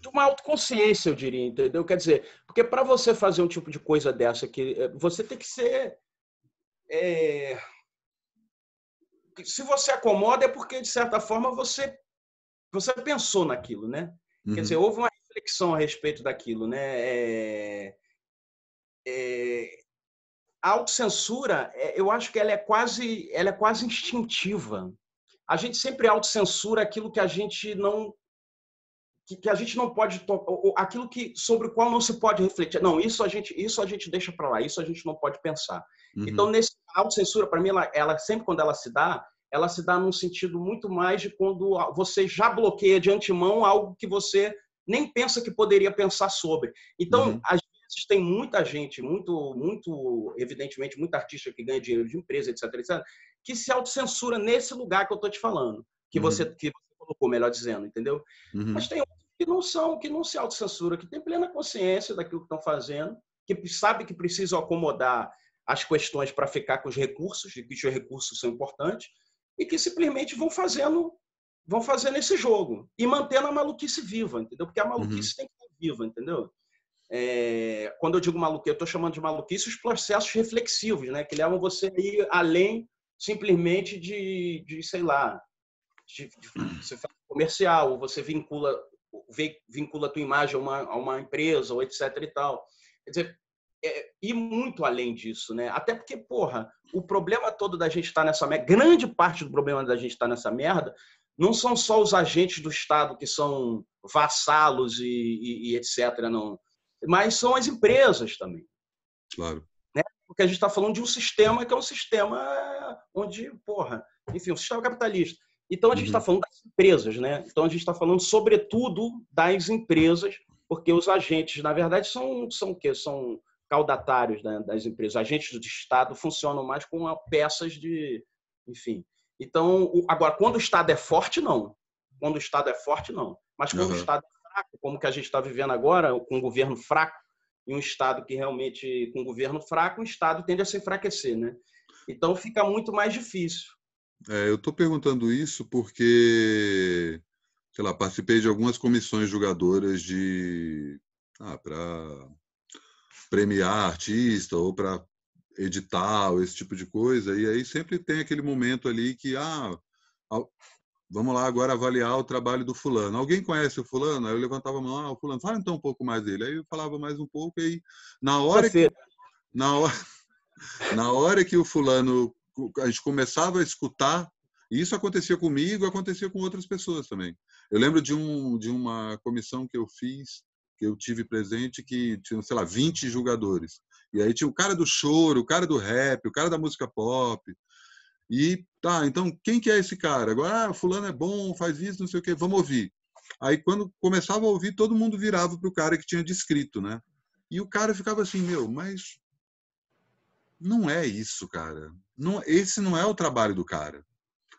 de uma autoconsciência, eu diria, entendeu? Quer dizer, porque para você fazer um tipo de coisa dessa que eh, você tem que ser é... se você acomoda é porque de certa forma você você pensou naquilo, né? Uhum. Quer dizer, houve uma reflexão a respeito daquilo, né? É... É... A autocensura, é, eu acho que ela é quase, ela é quase instintiva a gente sempre autocensura aquilo que a gente não que, a gente não pode aquilo que sobre o qual não se pode refletir. Não, isso a gente isso a gente deixa para lá, isso a gente não pode pensar. Uhum. Então nesse autocensura para mim ela, ela sempre quando ela se dá, ela se dá num sentido muito mais de quando você já bloqueia de antemão algo que você nem pensa que poderia pensar sobre. Então, uhum. vezes tem muita gente, muito, muito, evidentemente, muita artista que ganha dinheiro de empresa, etc, etc, que se autocensura nesse lugar que eu estou te falando, que uhum. você que você colocou, melhor dizendo, entendeu? Uhum. Mas tem outros que não são, que não se autocensura, que tem plena consciência daquilo que estão fazendo, que sabe que precisam acomodar as questões para ficar com os recursos, e que os recursos são importantes, e que simplesmente vão fazendo vão fazendo esse jogo e mantendo a maluquice viva, entendeu? Porque a uhum. maluquice uhum. tem que estar viva, entendeu? É, quando eu digo maluquice, eu estou chamando de maluquice os processos reflexivos, né? Que levam você a ir além simplesmente de, de sei lá, de, de, você faz comercial, ou você vincula vincula a tua imagem a uma, a uma empresa, ou etc e tal. Quer dizer, é, ir muito além disso, né? Até porque, porra, o problema todo da gente estar tá nessa merda, grande parte do problema da gente estar tá nessa merda, não são só os agentes do Estado que são vassalos e, e, e etc, não. Mas são as empresas também. Claro. Né? Porque a gente está falando de um sistema que é um sistema onde, porra, enfim, um sistema capitalista. Então a gente está uhum. falando das empresas, né? Então a gente está falando sobretudo das empresas, porque os agentes, na verdade, são são o quê? São caudatários né, das empresas. Agentes do Estado funcionam mais com peças de, enfim. Então, agora, quando o Estado é forte, não. Quando o Estado é forte, não. Mas quando uhum. o Estado é fraco, como que a gente está vivendo agora, com um governo fraco, e um Estado que realmente, com um governo fraco, o Estado tende a se enfraquecer, né? Então, fica muito mais difícil. É, eu estou perguntando isso porque, sei lá, participei de algumas comissões julgadoras de ah, para premiar artista ou para edital, esse tipo de coisa. E aí sempre tem aquele momento ali que, ah, vamos lá agora avaliar o trabalho do fulano. Alguém conhece o fulano? Aí eu levantava a mão, ah, o fulano, fala então um pouco mais dele. Aí eu falava mais um pouco e aí, na hora que, na hora na hora que o fulano a gente começava a escutar, e isso acontecia comigo, acontecia com outras pessoas também. Eu lembro de um de uma comissão que eu fiz que eu tive presente que tinha, sei lá, 20 jogadores. E aí tinha o cara do choro, o cara do rap, o cara da música pop. E tá, então quem que é esse cara? Agora, ah, fulano é bom, faz isso, não sei o quê, vamos ouvir. Aí quando começava a ouvir, todo mundo virava pro cara que tinha descrito, né? E o cara ficava assim, meu, mas não é isso, cara. Não, esse não é o trabalho do cara.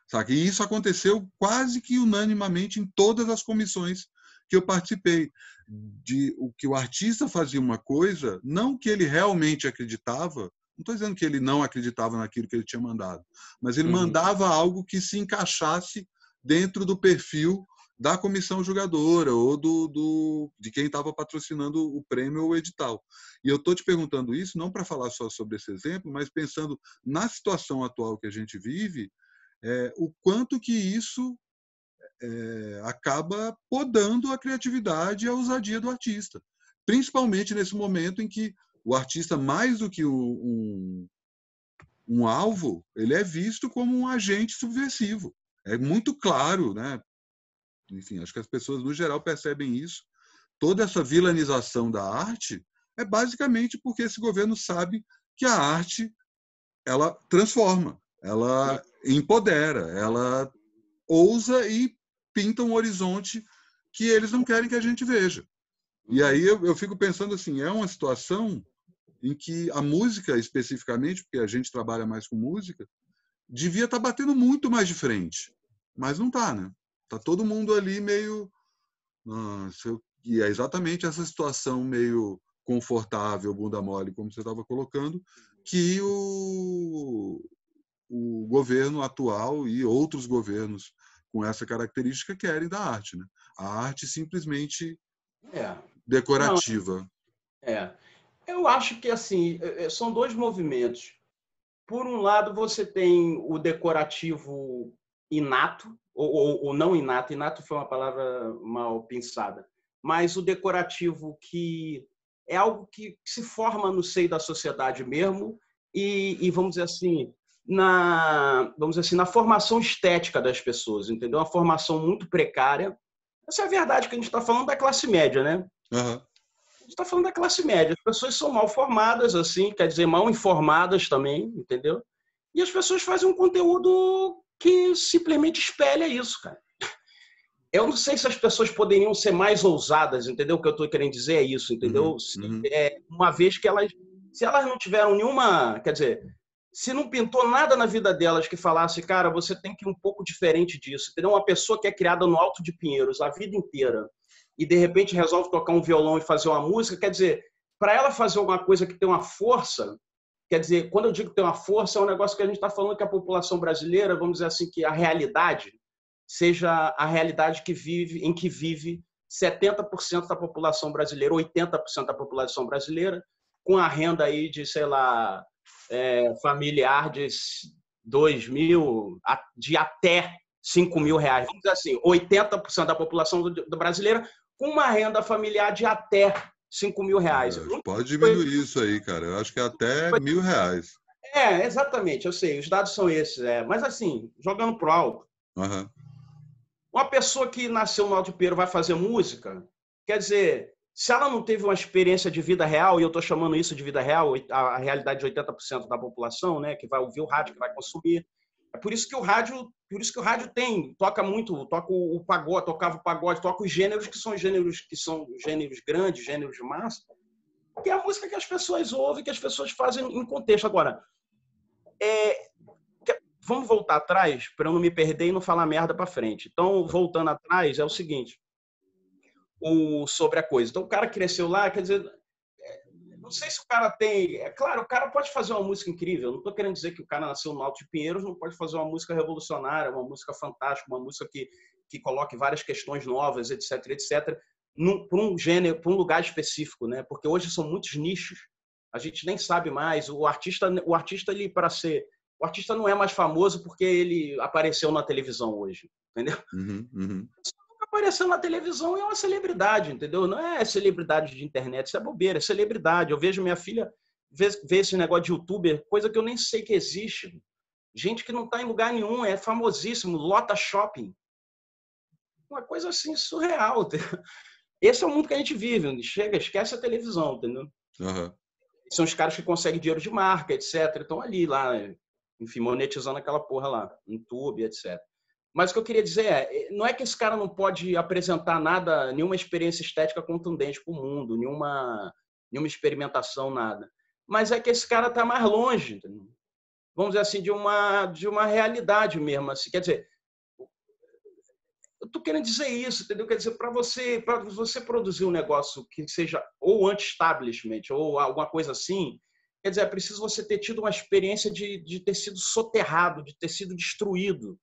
Sabe? E isso aconteceu quase que unanimamente em todas as comissões que eu participei de o que o artista fazia uma coisa, não que ele realmente acreditava, não estou dizendo que ele não acreditava naquilo que ele tinha mandado, mas ele uhum. mandava algo que se encaixasse dentro do perfil da comissão jogadora ou do, do de quem estava patrocinando o prêmio ou o edital. E eu estou te perguntando isso não para falar só sobre esse exemplo, mas pensando na situação atual que a gente vive, é, o quanto que isso é, acaba podando a criatividade e a ousadia do artista. Principalmente nesse momento em que o artista, mais do que um, um alvo, ele é visto como um agente subversivo. É muito claro, né? Enfim, acho que as pessoas no geral percebem isso. Toda essa vilanização da arte é basicamente porque esse governo sabe que a arte ela transforma, ela empodera, ela ousa e pintam um horizonte que eles não querem que a gente veja. E aí eu, eu fico pensando assim, é uma situação em que a música especificamente, porque a gente trabalha mais com música, devia estar tá batendo muito mais de frente, mas não está, né? Tá todo mundo ali meio nossa, e é exatamente essa situação meio confortável, bunda mole, como você estava colocando, que o, o governo atual e outros governos com essa característica querem da arte. Né? A arte simplesmente é. decorativa. Não, é. Eu acho que assim é, é, são dois movimentos. Por um lado, você tem o decorativo inato, ou, ou, ou não inato, inato foi uma palavra mal pensada, mas o decorativo que é algo que se forma no seio da sociedade mesmo e, e vamos dizer assim, na, vamos dizer assim, na formação estética das pessoas, entendeu? Uma formação muito precária. Essa é a verdade que a gente está falando da classe média, né? Uhum. A gente está falando da classe média. As pessoas são mal formadas, assim, quer dizer, mal informadas também, entendeu? E as pessoas fazem um conteúdo que simplesmente espelha isso, cara. eu não sei se as pessoas poderiam ser mais ousadas, entendeu? O que eu estou querendo dizer é isso, entendeu? Uhum, uhum. É, uma vez que elas, se elas não tiveram nenhuma, quer dizer, se não pintou nada na vida delas que falasse, cara, você tem que ir um pouco diferente disso, entendeu? Uma pessoa que é criada no Alto de Pinheiros a vida inteira e de repente resolve tocar um violão e fazer uma música, quer dizer, para ela fazer alguma coisa que tem uma força, quer dizer, quando eu digo que tem uma força, é um negócio que a gente está falando que a população brasileira, vamos dizer assim, que a realidade seja a realidade que vive, em que vive 70% da população brasileira, 80% da população brasileira, com a renda aí de, sei lá, é, familiar de 2 mil, de até 5 mil reais. Vamos dizer assim, 80% da população do, do brasileira uma renda familiar de até 5 mil reais. É, pode diminuir isso aí, cara. Eu acho que é até mil reais. É, exatamente, eu sei, os dados são esses. É. Mas assim, jogando pro alto. Uhum. Uma pessoa que nasceu no Alto Peiro vai fazer música, quer dizer, se ela não teve uma experiência de vida real, e eu estou chamando isso de vida real, a, realidade de 80% da população, né, que vai ouvir o rádio, que vai consumir, é por isso que o rádio, por isso que o rádio tem, toca muito, toca o, pagode, tocava o pagode, toca os gêneros que são gêneros que são gêneros grandes, gêneros de massa, que é a música que as pessoas ouvem, que as pessoas fazem em contexto. Agora, é, vamos voltar atrás para eu não me perder e não falar merda para frente. Então, voltando atrás, é o seguinte: o, sobre a coisa. Então, o cara cresceu lá, quer dizer, não sei se o cara tem. É claro, o cara pode fazer uma música incrível. Não estou querendo dizer que o cara nasceu no Alto de Pinheiros não pode fazer uma música revolucionária, uma música fantástica, uma música que, que coloque várias questões novas, etc, etc, para um gênero, para um lugar específico, né? Porque hoje são muitos nichos. A gente nem sabe mais. O artista, o artista ele para ser o artista não é mais famoso porque ele apareceu na televisão hoje, entendeu? Uhum, uhum. Apareceu na televisão é uma celebridade, entendeu? Não é celebridade de internet, isso é bobeira, é celebridade. Eu vejo minha filha ver, ver esse negócio de youtuber, coisa que eu nem sei que existe. Gente que não está em lugar nenhum, é famosíssimo, lota shopping. Uma coisa assim surreal. Esse é o mundo que a gente vive. Chega, esquece a televisão, entendeu? Uhum. São os caras que conseguem dinheiro de marca, etc. Estão ali, lá, enfim, monetizando aquela porra lá, YouTube, etc. Mas o que eu queria dizer é, não é que esse cara não pode apresentar nada, nenhuma experiência estética contundente para o mundo, nenhuma, nenhuma experimentação, nada. Mas é que esse cara está mais longe, vamos dizer assim, de uma, de uma realidade mesmo. Assim. Quer dizer, eu estou querendo dizer isso, entendeu? Quer dizer, para você, para você produzir um negócio que seja ou anti-establishment ou alguma coisa assim, Quer dizer, é preciso você ter tido uma experiência de, de ter sido soterrado, de ter sido destruído,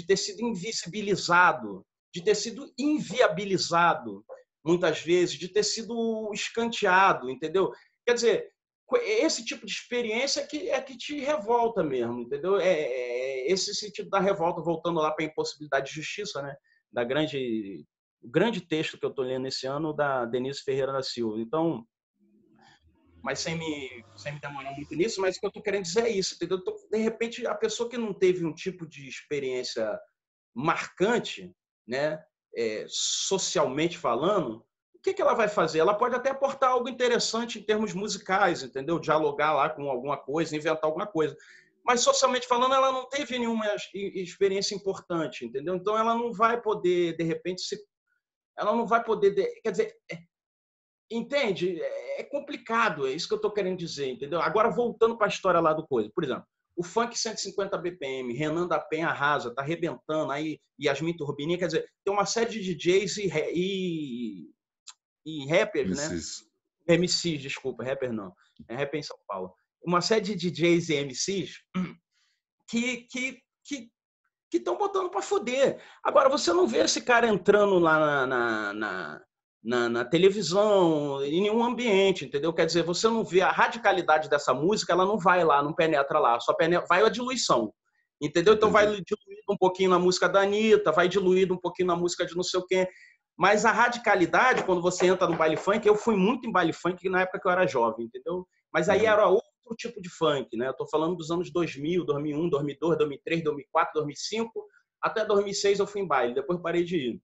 de ter sido invisibilizado, de ter sido inviabilizado, muitas vezes, de ter sido escanteado, entendeu? Quer dizer, esse tipo de experiência é que, é que te revolta mesmo, entendeu? É, é esse sentido da revolta, voltando lá para a impossibilidade de justiça, né? Da grande, grande texto que eu estou lendo esse ano da Denise Ferreira da Silva. Então, mas sem me, sem me demorar muito nisso, mas o que eu estou querendo dizer é isso, entendeu? De repente, a pessoa que não teve um tipo de experiência marcante, né, é, socialmente falando, o que, que ela vai fazer? Ela pode até aportar algo interessante em termos musicais, entendeu? Dialogar lá com alguma coisa, inventar alguma coisa. Mas socialmente falando, ela não teve nenhuma experiência importante, entendeu? Então ela não vai poder, de repente, se ela não vai poder, quer dizer, é, Entende? É complicado, é isso que eu estou querendo dizer, entendeu? Agora, voltando para a história lá do coisa. Por exemplo, o funk 150 BPM, Renan da Penha arrasa, tá arrebentando, aí Yasmin Turbininha, quer dizer, tem uma série de DJs e, e, e rappers, MCs. né? MCs, desculpa, rapper não. É rapper em São Paulo. Uma série de DJs e MCs que que que que estão botando para foder. Agora, você não vê esse cara entrando lá na, na, na na, na, televisão, em nenhum ambiente, entendeu? Quer dizer, você não vê a radicalidade dessa música, ela não vai lá, não penetra lá, só penetra, vai a diluição, entendeu? Então vai diluído um pouquinho na música da Anitta, vai diluído um pouquinho na música de não sei o quê. Mas a radicalidade, quando você entra no baile funk, eu fui muito em baile funk na época que eu era jovem, entendeu? Mas aí era outro tipo de funk, né? Eu tô falando dos anos 2000, 2001, 2002, 2003, 2004, 2005, até 2006 eu fui em baile, depois parei de ir.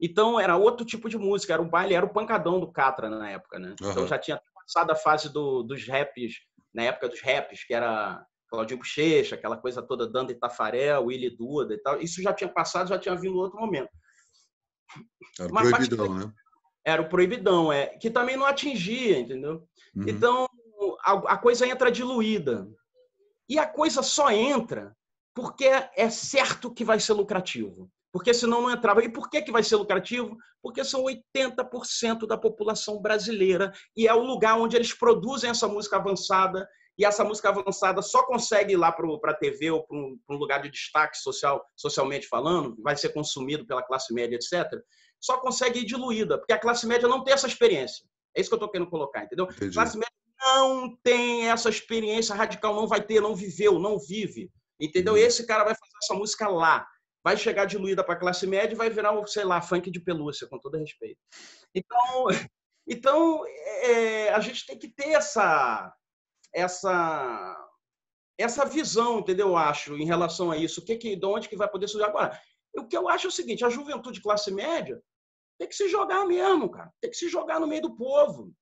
Então era outro tipo de música, era o baile, era o pancadão do Catra na época, né? Uhum. Então já tinha passado a fase do, dos raps, na época dos raps, que era Claudinho Bochecha, aquela coisa toda, Dando e Tafarel, Willy Duda e tal. Isso já tinha passado, já tinha vindo outro momento. Era o proibidão, né? Era o proibidão, é. Que também não atingia, entendeu? Uhum. Então, a, a coisa entra diluída. E a coisa só entra porque é certo que vai ser lucrativo. Porque senão não entrava. E por que, que vai ser lucrativo? Porque são 80% da população brasileira e é o lugar onde eles produzem essa música avançada. E essa música avançada só consegue ir lá para a TV ou para um, um, lugar de destaque social, socialmente falando, vai ser consumido pela classe média, etc. Só consegue ir diluída, porque a classe média não tem essa experiência. É isso que eu estou querendo colocar, entendeu? A classe média não tem essa experiência radical, não vai ter, não viveu, não vive. Entendeu? Uhum. Esse cara vai fazer essa música lá. Vai chegar diluída para a classe média e vai virar, sei lá, funk de pelúcia, com todo respeito. Então, então é, a gente tem que ter essa, essa, essa visão, entendeu? Eu acho, em relação a isso. O que, que, de onde que vai poder surgir agora? O que eu acho é o seguinte: a juventude classe média tem que se jogar mesmo, cara. Tem que se jogar no meio do povo.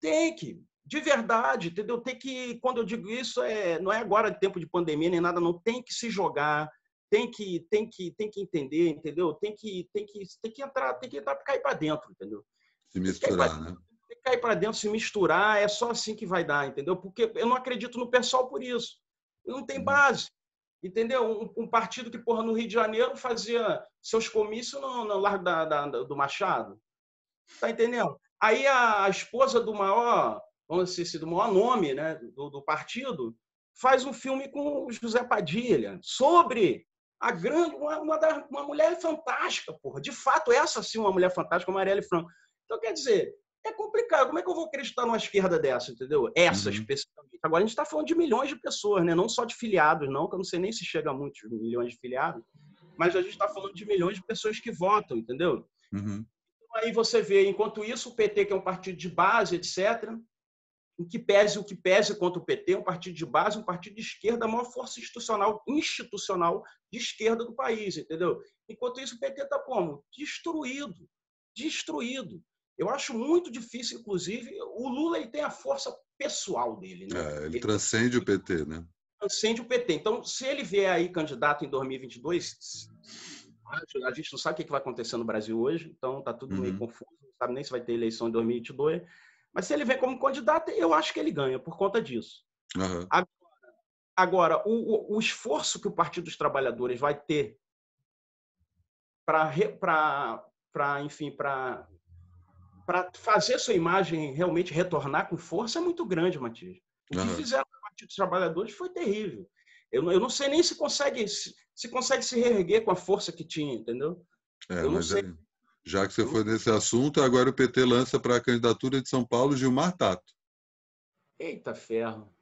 Tem que de verdade, entendeu? Tem que, quando eu digo isso, é, não é agora tempo de pandemia nem nada, não tem que se jogar, tem que, tem que, tem que entender, entendeu? Tem que, tem que, tem que entrar, tem que entrar para cair para dentro, entendeu? Se misturar, tem né? Tem que cair para dentro, se misturar, é só assim que vai dar, entendeu? Porque eu não acredito no pessoal por isso. Não tem uhum. base. Entendeu? Um, um, partido que, porra, no Rio de Janeiro fazia seus comícios no, no Largo da, da, do Machado. Tá entendendo? Aí a, a esposa do maior vamos dizer assim, do maior nome né, do, do partido, faz um filme com o José Padilha sobre a grande, uma, uma, da, uma mulher fantástica, porra. De fato, essa sim uma mulher fantástica, Marielle Franco. Então, quer dizer, é complicado. Como é que eu vou acreditar numa esquerda dessa, entendeu? Essa uhum. especificamente. Agora, a gente está falando de milhões de pessoas, né? não só de filiados, não, que eu não sei nem se chega a muitos milhões de filiados, mas a gente está falando de milhões de pessoas que votam, entendeu? Uhum. Então, aí você vê, enquanto isso, o PT, que é um partido de base, etc., o que pese o que pese contra o PT, um partido de base, um partido de esquerda, a maior força institucional, institucional de esquerda do país, entendeu? Enquanto isso, o PT está como? Destruído. Destruído. Eu acho muito difícil, inclusive, o Lula ele tem a força pessoal dele. Né? É, ele, ele transcende o PT, né? Transcende o PT. Então, se ele vier aí candidato em 2022, a gente não sabe o que vai acontecer no Brasil hoje, então está tudo meio uhum. confuso, não sabe nem se vai ter eleição em 2022. Mas se ele vem como candidato, eu acho que ele ganha por conta disso. Uhum. Agora, agora o, o, esforço que o Partido dos Trabalhadores vai ter para, enfim, para fazer sua imagem realmente retornar com força é muito grande, Matias. O que uhum. fizeram o Partido dos Trabalhadores foi terrível. Eu, eu não sei nem se consegue se, se consegue se reerguer com a força que tinha, entendeu? É, eu não sei. É já que você foi nesse assunto, agora o PT lança para a candidatura de São Paulo Gilmar Tato. Eita ferro.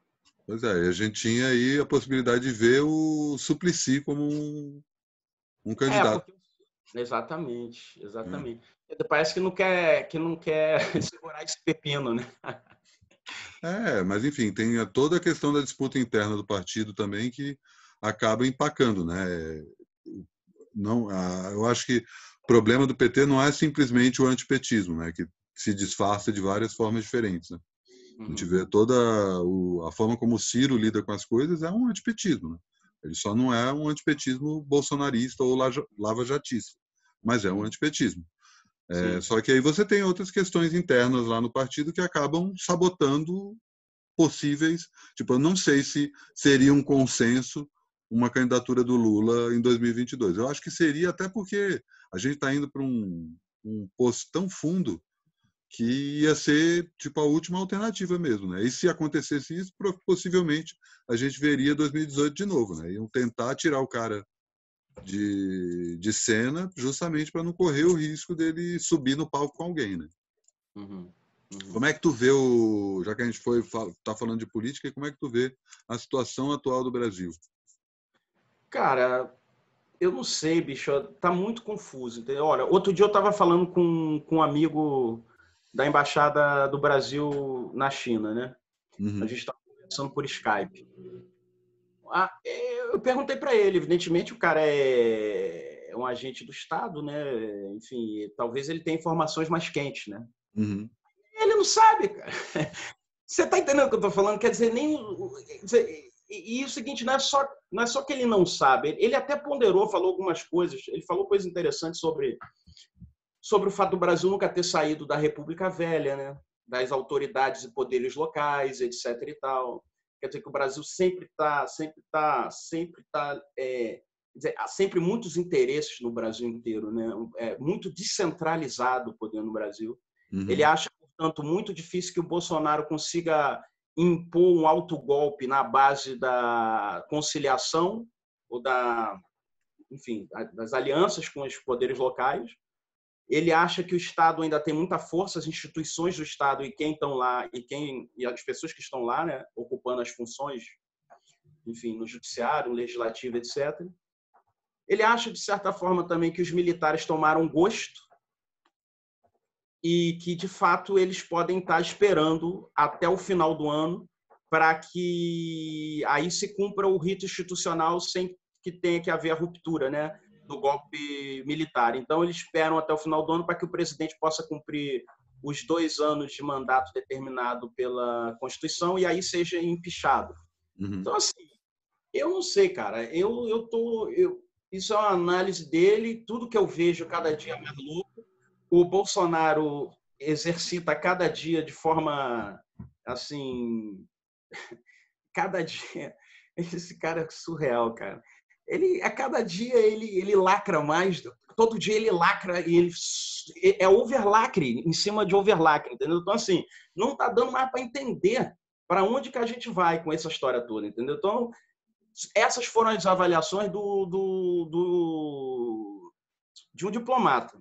Pois é, a gente tinha aí a possibilidade de ver o Suplicy como um, um candidato. É, porque... Exatamente, exatamente. É. Parece que não quer, que não quer segurar esse pepino, né? É, mas enfim, tem toda a questão da disputa interna do partido também que acaba empacando, né? Não, eu acho que problema do PT não é simplesmente o antipetismo, né, que se disfarça de várias formas diferentes. Né? A gente uhum. vê toda a forma como o Ciro lida com as coisas é um antipetismo. Né? Ele só não é um antipetismo bolsonarista ou lava-jatista, mas é um antipetismo. É, só que aí você tem outras questões internas lá no partido que acabam sabotando possíveis. Tipo, eu não sei se seria um consenso uma candidatura do Lula em 2022. Eu acho que seria até porque a gente está indo para um, um poço tão fundo que ia ser tipo a última alternativa mesmo, né? E se acontecesse isso, possivelmente a gente veria 2018 de novo, né? Iam tentar tirar o cara de, de cena justamente para não correr o risco dele subir no palco com alguém, né? Uhum, uhum. Como é que tu vê o, já que a gente foi tá falando de política, como é que tu vê a situação atual do Brasil? Cara, eu não sei, bicho, tá muito confuso. Entendeu? Olha, outro dia eu estava falando com, com um amigo da Embaixada do Brasil na China, né? Uhum. A gente estava conversando por Skype. Ah, eu perguntei para ele, evidentemente o cara é, é um agente do Estado, né? Enfim, talvez ele tenha informações mais quentes, né? Uhum. Ele não sabe, cara. Você tá entendendo o que eu tô falando? Quer dizer, nem. Quer dizer, e, e, o seguinte, não é, só, não é só que ele não sabe, ele até ponderou, falou algumas coisas, ele falou coisas interessantes sobre sobre o fato do Brasil nunca ter saído da República Velha, né? das autoridades e poderes locais, etc. e tal. Quer dizer que o Brasil sempre está, sempre está, sempre está, é, dizer, há sempre muitos interesses no Brasil inteiro, né? É muito descentralizado o poder no Brasil. Uhum. Ele acha, portanto, muito difícil que o Bolsonaro consiga impor um autogolpe na base da conciliação ou da, enfim, das alianças com os poderes locais. Ele acha que o Estado ainda tem muita força, as instituições do Estado e quem estão lá e quem e as pessoas que estão lá, né, ocupando as funções, enfim, no judiciário, no legislativo, etc. Ele acha de certa forma também que os militares tomaram gosto e que de fato eles podem estar esperando até o final do ano para que aí se cumpra o rito institucional sem que tenha que haver a ruptura, né? do golpe militar. Então, eles esperam até o final do ano para que o presidente possa cumprir os dois anos de mandato determinado pela Constituição e aí seja empichado. Uhum. Então, assim, eu não sei, cara. Eu, eu tô. Eu, isso é uma análise dele. Tudo que eu vejo cada dia é mais louco. O Bolsonaro exercita cada dia de forma assim. Cada dia. Esse cara é surreal, cara ele a cada dia ele, ele lacra mais, todo dia ele lacra e ele é overlacre em cima de overlacre, entendeu? Então assim, não tá dando mais para entender para onde que a gente vai com essa história toda, entendeu? Então, essas foram as avaliações do, do, do de um diplomata.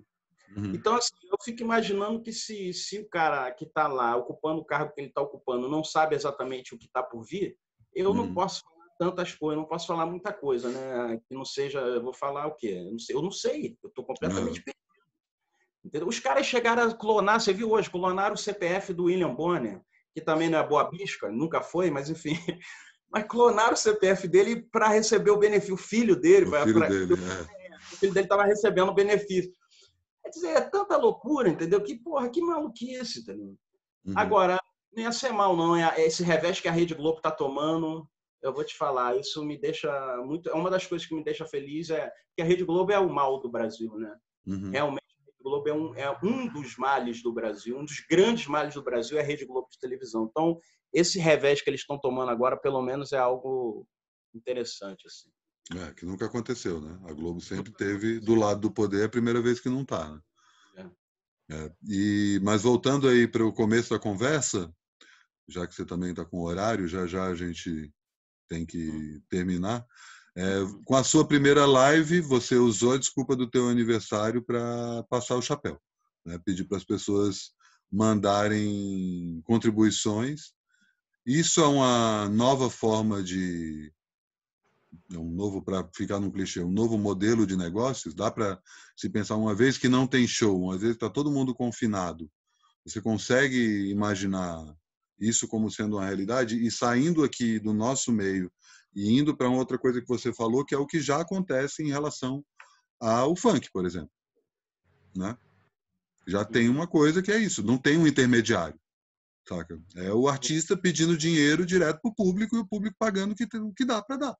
Uhum. Então, assim, eu fico imaginando que se, se o cara que está lá ocupando o cargo que ele está ocupando não sabe exatamente o que está por vir, eu uhum. não posso tantas coisas, não posso falar muita coisa, né? Que não seja, eu vou falar o quê? Eu não sei, eu não sei, eu estou completamente perdido. Entendeu? Os caras chegaram a clonar, você viu hoje, clonaram o CPF do William Bonner, que também não é boa bisca, nunca foi, mas enfim. Mas clonaram o CPF dele para receber o benefício, o filho dele. O filho pra, dele, é. O filho dele estava recebendo o benefício. Quer dizer, é tanta loucura, entendeu? Que porra, que maluquice, entendeu? Uhum. Agora, não ia ser mal, não. É esse revés que a Rede Globo está tomando eu vou te falar, isso me deixa muito. É uma das coisas que me deixa feliz é que a Rede Globo é o mal do Brasil, né? Uhum. Realmente, a Rede Globo é um, é um dos males do Brasil, um dos grandes males do Brasil é a Rede Globo de televisão. Então, esse revés que eles estão tomando agora, pelo menos, é algo interessante, assim. É, que nunca aconteceu, né? A Globo sempre teve do lado do poder, é a primeira vez que não está, né? É. É. E, mas voltando aí para o começo da conversa, já que você também está com horário, já já a gente tem que terminar. É, com a sua primeira live, você usou a desculpa do teu aniversário para passar o chapéu, né? pedir para as pessoas mandarem contribuições. Isso é uma nova forma de um novo para ficar no clichê, um novo modelo de negócios. Dá para se pensar uma vez que não tem show, uma vez está todo mundo confinado, você consegue imaginar isso como sendo uma realidade e saindo aqui do nosso meio e indo para outra coisa que você falou, que é o que já acontece em relação ao funk, por exemplo, né? Já tem uma coisa que é isso, não tem um intermediário, saca? É o artista pedindo dinheiro direto para o público e o público pagando o que, o que dá para dar.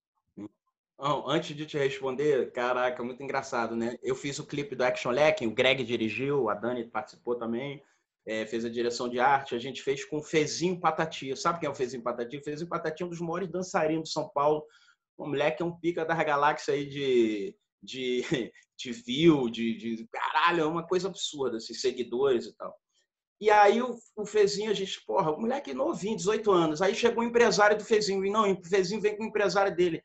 Antes de te responder, caraca, muito engraçado, né? Eu fiz o clipe do Action Leck, o Greg dirigiu, a Dani participou também é, fez a direção de arte, a gente fez com o Fezinho Patati. Sabe quem é o Fezinho Patati? O Fezinho Patati é um dos maiores dançarinos de São Paulo. O moleque é um pica da galáxia aí de, de, de view, de, de caralho, é uma coisa absurda, assim, seguidores e tal. E aí o, o Fezinho, a gente, porra, o moleque novinho, 18 anos. Aí chegou o empresário do Fezinho. E não, o Fezinho vem com o empresário dele.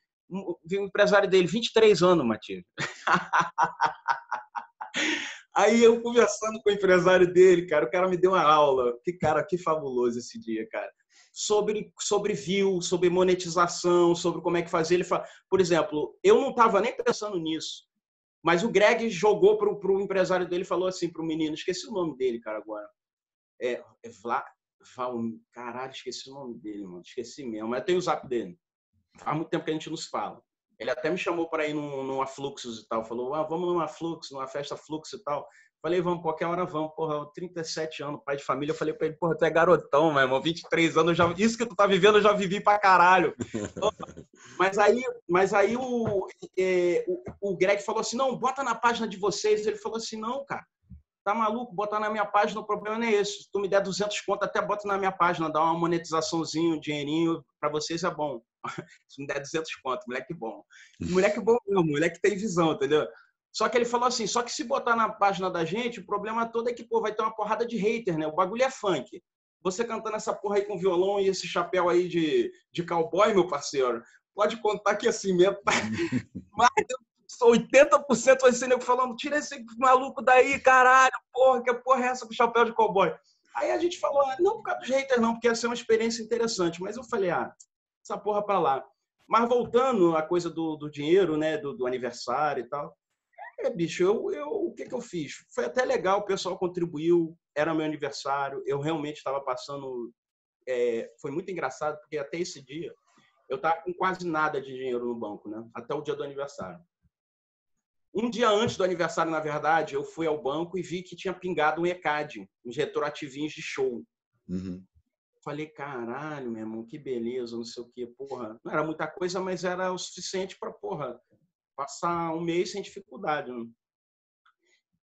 Vem o empresário dele, 23 anos, Matias. Aí eu conversando com o empresário dele, cara, o cara me deu uma aula. Que cara, que fabuloso esse dia, cara. Sobre, sobre view, sobre monetização, sobre como é que fazer. Ele fala, por exemplo, eu não estava nem pensando nisso, mas o Greg jogou para o empresário dele falou assim para o menino, esqueci o nome dele, cara, agora. É, é Vla, Val, caralho, esqueci o nome dele, mano, esqueci mesmo. Mas tem o zap dele. Faz muito tempo que a gente não se fala. Ele até me chamou para ir num, numa Fluxus e tal. Falou, ah, vamos numa Flux, numa festa Flux e tal. Falei, vamos, qualquer hora vamos. Porra, 37 anos, pai de família. Eu falei para ele, porra, tu é garotão, meu irmão. 23 anos, já, isso que tu tá vivendo eu já vivi pra caralho. mas aí, mas aí o, é, o, o Greg falou assim, não, bota na página de vocês. Ele falou assim, não, cara. Tá maluco? Botar na minha página, o problema não é esse. Se tu me der 200 conto, até bota na minha página, dá uma monetizaçãozinho, um dinheirinho, para vocês é bom. Se me der 200 conto, moleque bom. Moleque bom mesmo, moleque tem visão, entendeu? Só que ele falou assim, só que se botar na página da gente, o problema todo é que, pô, vai ter uma porrada de hater, né? O bagulho é funk. Você cantando essa porra aí com violão e esse chapéu aí de, de cowboy, meu parceiro, pode contar que assim mesmo, tá 80% vai ser nego falando, tira esse maluco daí, caralho, porra, que porra é essa com chapéu de cowboy? Aí a gente falou, ah, não por causa dos haters não, porque ia ser uma experiência interessante. Mas eu falei, ah, essa porra pra lá. Mas voltando à coisa do, do dinheiro, né, do, do aniversário e tal, é, bicho, eu, eu, o que, que eu fiz? Foi até legal, o pessoal contribuiu, era meu aniversário, eu realmente estava passando. É, foi muito engraçado, porque até esse dia eu estava com quase nada de dinheiro no banco, né? Até o dia do aniversário. Um dia antes do aniversário, na verdade, eu fui ao banco e vi que tinha pingado um ECAD, uns retroativinhos de show. Uhum. Falei, caralho, meu irmão, que beleza, não sei o quê, porra. Não era muita coisa, mas era o suficiente para, porra, passar um mês sem dificuldade. Né?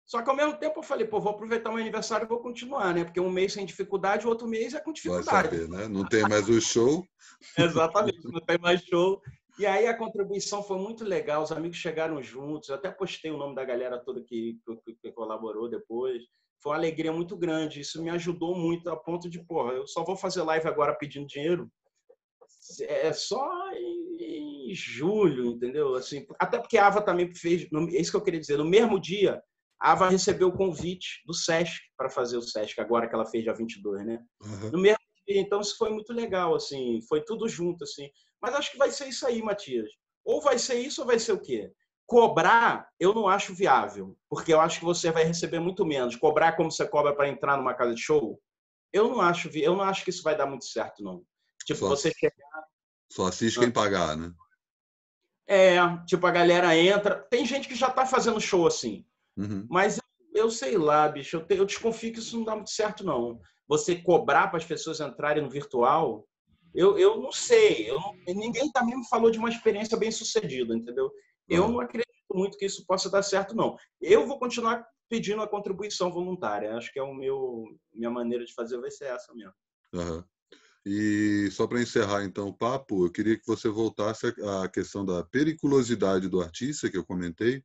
Só que ao mesmo tempo eu falei, pô, vou aproveitar o meu aniversário e vou continuar, né? Porque um mês sem dificuldade, o outro mês é com dificuldade. Vai saber, né? Não tem mais o show. Exatamente, não tem mais show. E aí a contribuição foi muito legal, os amigos chegaram juntos, eu até postei o nome da galera toda que, que, que colaborou depois. Foi uma alegria muito grande, isso me ajudou muito a ponto de, porra, eu só vou fazer live agora pedindo dinheiro. É só em julho, entendeu? Assim, até porque a Ava também fez, é isso que eu queria dizer, no mesmo dia, a Ava recebeu o convite do SESC para fazer o SESC, agora que ela fez dia 22, né? Uhum. No mesmo dia, então isso foi muito legal, assim, foi tudo junto, assim. Mas acho que vai ser isso aí, Matias. Ou vai ser isso ou vai ser o quê? Cobrar, eu não acho viável, porque eu acho que você vai receber muito menos. Cobrar como você cobra para entrar numa casa de show, eu não acho, eu não acho que isso vai dar muito certo, não. Tipo, só, você chegar. Só assiste quem pagar, né? É, tipo, a galera entra. Tem gente que já tá fazendo show assim. Uhum. Mas eu, eu, sei lá, bicho, eu, te, eu desconfio que isso não dá muito certo, não. Você cobrar para as pessoas entrarem no virtual, eu, eu não sei. Eu não, ninguém também me falou de uma experiência bem sucedida, entendeu? Eu não acredito muito que isso possa dar certo, não. Eu vou continuar pedindo a contribuição voluntária. Acho que é o meu minha maneira de fazer vai ser essa mesmo. Uhum. E só para encerrar então o papo, eu queria que você voltasse à questão da periculosidade do artista que eu comentei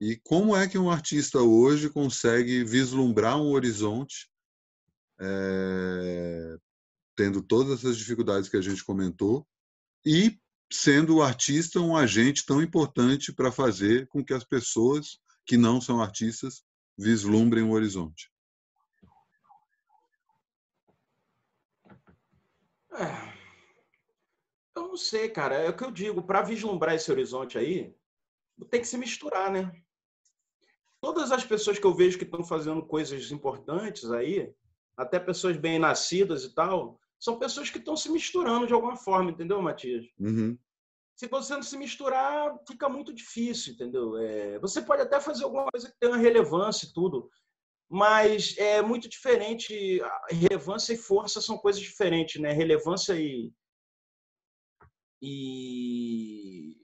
e como é que um artista hoje consegue vislumbrar um horizonte é, tendo todas essas dificuldades que a gente comentou e sendo o artista um agente tão importante para fazer com que as pessoas que não são artistas vislumbrem o horizonte. É, eu não sei, cara. É o que eu digo. Para vislumbrar esse horizonte aí, tem que se misturar, né? Todas as pessoas que eu vejo que estão fazendo coisas importantes aí, até pessoas bem nascidas e tal, são pessoas que estão se misturando de alguma forma, entendeu, Matias? Uhum. Se você não se misturar, fica muito difícil, entendeu? É, você pode até fazer alguma coisa que tenha relevância e tudo, mas é muito diferente. Relevância e força são coisas diferentes, né? Relevância e. e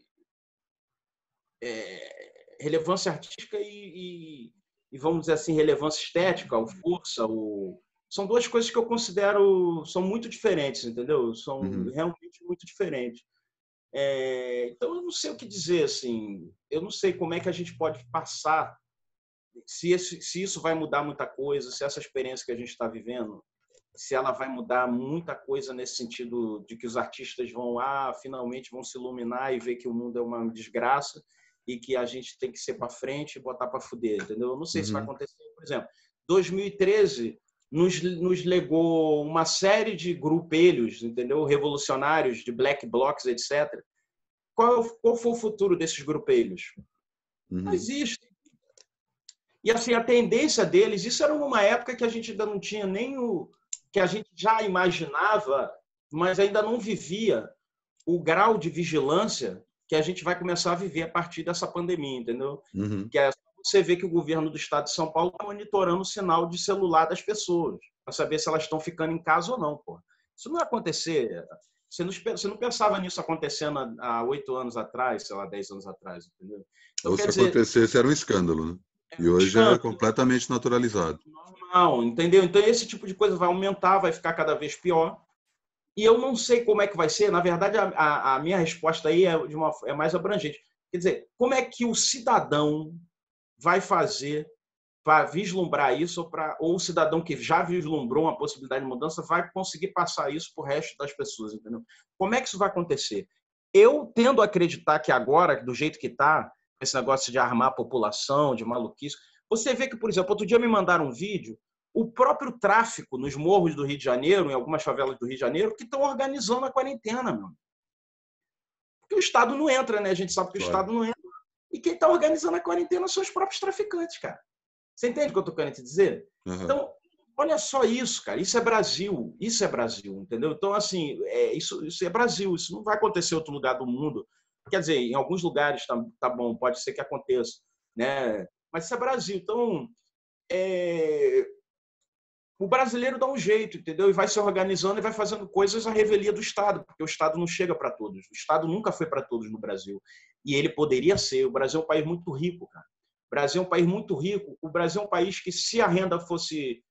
é, relevância artística e, e, e, vamos dizer assim, relevância estética, ou força, ou, são duas coisas que eu considero são muito diferentes, entendeu? São uhum. realmente muito diferentes. É, então eu não sei o que dizer assim. Eu não sei como é que a gente pode passar se, esse, se isso vai mudar muita coisa, se essa experiência que a gente está vivendo, se ela vai mudar muita coisa nesse sentido de que os artistas vão, ah, finalmente vão se iluminar e ver que o mundo é uma desgraça e que a gente tem que ser para frente e botar para fuder, entendeu? Eu não sei uhum. se vai uhum. acontecer. Por exemplo, 2013 nos, nos legou uma série de grupelhos, entendeu? Revolucionários, de black blocs, etc. Qual, qual foi o futuro desses grupelhos? Uhum. Não existe. E assim, a tendência deles, isso era numa época que a gente ainda não tinha nem o que a gente já imaginava, mas ainda não vivia o grau de vigilância que a gente vai começar a viver a partir dessa pandemia, entendeu? Uhum. Que é você vê que o governo do estado de São Paulo está monitorando o sinal de celular das pessoas, para saber se elas estão ficando em casa ou não. Pô. Isso não ia acontecer. Você não, você não pensava nisso acontecendo há oito anos atrás, sei lá, dez anos atrás, entendeu? Então, Ou se dizer, acontecesse, era um escândalo, né? E hoje é completamente naturalizado. Normal, entendeu? Então esse tipo de coisa vai aumentar, vai ficar cada vez pior. E eu não sei como é que vai ser. Na verdade, a, a, a minha resposta aí é, de uma, é mais abrangente. Quer dizer, como é que o cidadão vai fazer para vislumbrar isso, ou, pra, ou o cidadão que já vislumbrou uma possibilidade de mudança vai conseguir passar isso para o resto das pessoas, entendeu? Como é que isso vai acontecer? Eu tendo a acreditar que agora, do jeito que está, esse negócio de armar a população, de maluquice, você vê que, por exemplo, outro dia me mandaram um vídeo, o próprio tráfico nos morros do Rio de Janeiro, em algumas favelas do Rio de Janeiro, que estão organizando a quarentena, meu. Porque o Estado não entra, né? A gente sabe que o claro. Estado não entra. E quem está organizando a quarentena são os próprios traficantes, cara. Você entende o que eu estou querendo te dizer? Uhum. Então, olha só isso, cara. Isso é Brasil. Isso é Brasil, entendeu? Então, assim, é, isso, isso é Brasil. Isso não vai acontecer em outro lugar do mundo. Quer dizer, em alguns lugares tá, tá bom, pode ser que aconteça, né? Mas isso é Brasil. Então, é... o brasileiro dá um jeito, entendeu? E vai se organizando e vai fazendo coisas à revelia do Estado, porque o Estado não chega para todos. O Estado nunca foi para todos no Brasil. E ele poderia ser. O Brasil é um país muito rico, cara. O Brasil é um país muito rico. O Brasil é um país que, se a renda fosse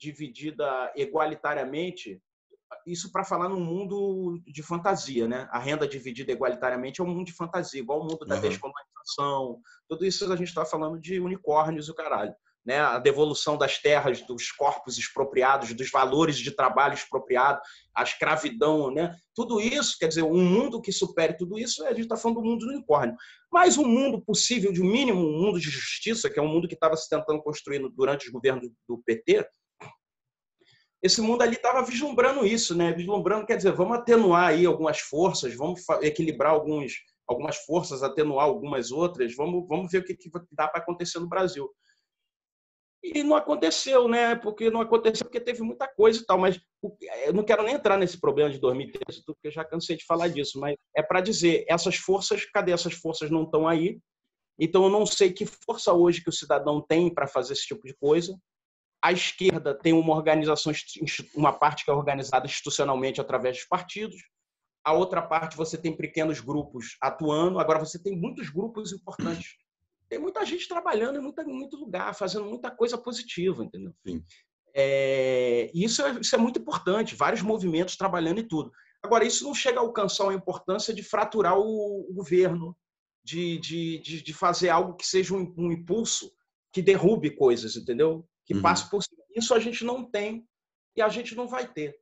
dividida igualitariamente, isso para falar num mundo de fantasia, né? A renda dividida igualitariamente é um mundo de fantasia, igual o mundo da uhum. descolonização. Tudo isso a gente está falando de unicórnios e o caralho. Né? A devolução das terras, dos corpos expropriados, dos valores de trabalho expropriado, a escravidão, né? Tudo isso, quer dizer, um mundo que supere tudo isso, a gente está falando do mundo do unicórnio. Mas um mundo possível, de um mínimo, um mundo de justiça, que é um mundo que estava se tentando construir durante os governos do PT, esse mundo ali estava vislumbrando isso, né? Vislumbrando, quer dizer, vamos atenuar aí algumas forças, vamos equilibrar alguns, algumas forças, atenuar algumas outras, vamos, vamos ver o que, que dá para acontecer no Brasil. E não aconteceu, né? Porque não aconteceu porque teve muita coisa e tal, mas eu não quero nem entrar nesse problema de 2013, porque já cansei de falar disso, mas é para dizer, essas forças, cadê essas forças não estão aí? Então eu não sei que força hoje que o cidadão tem para fazer esse tipo de coisa a esquerda tem uma organização, uma parte que é organizada institucionalmente através dos partidos, a outra parte você tem pequenos grupos atuando, agora você tem muitos grupos importantes. Tem muita gente trabalhando em, muita, muito lugar, fazendo muita coisa positiva, entendeu? Sim. É, isso, é, isso é muito importante, vários movimentos trabalhando e tudo. Agora, isso não chega a alcançar a importância de fraturar o, o governo, de, de, de, de, fazer algo que seja um, um impulso que derrube coisas, entendeu? que uhum. passe por cima. Isso a gente não tem e a gente não vai ter.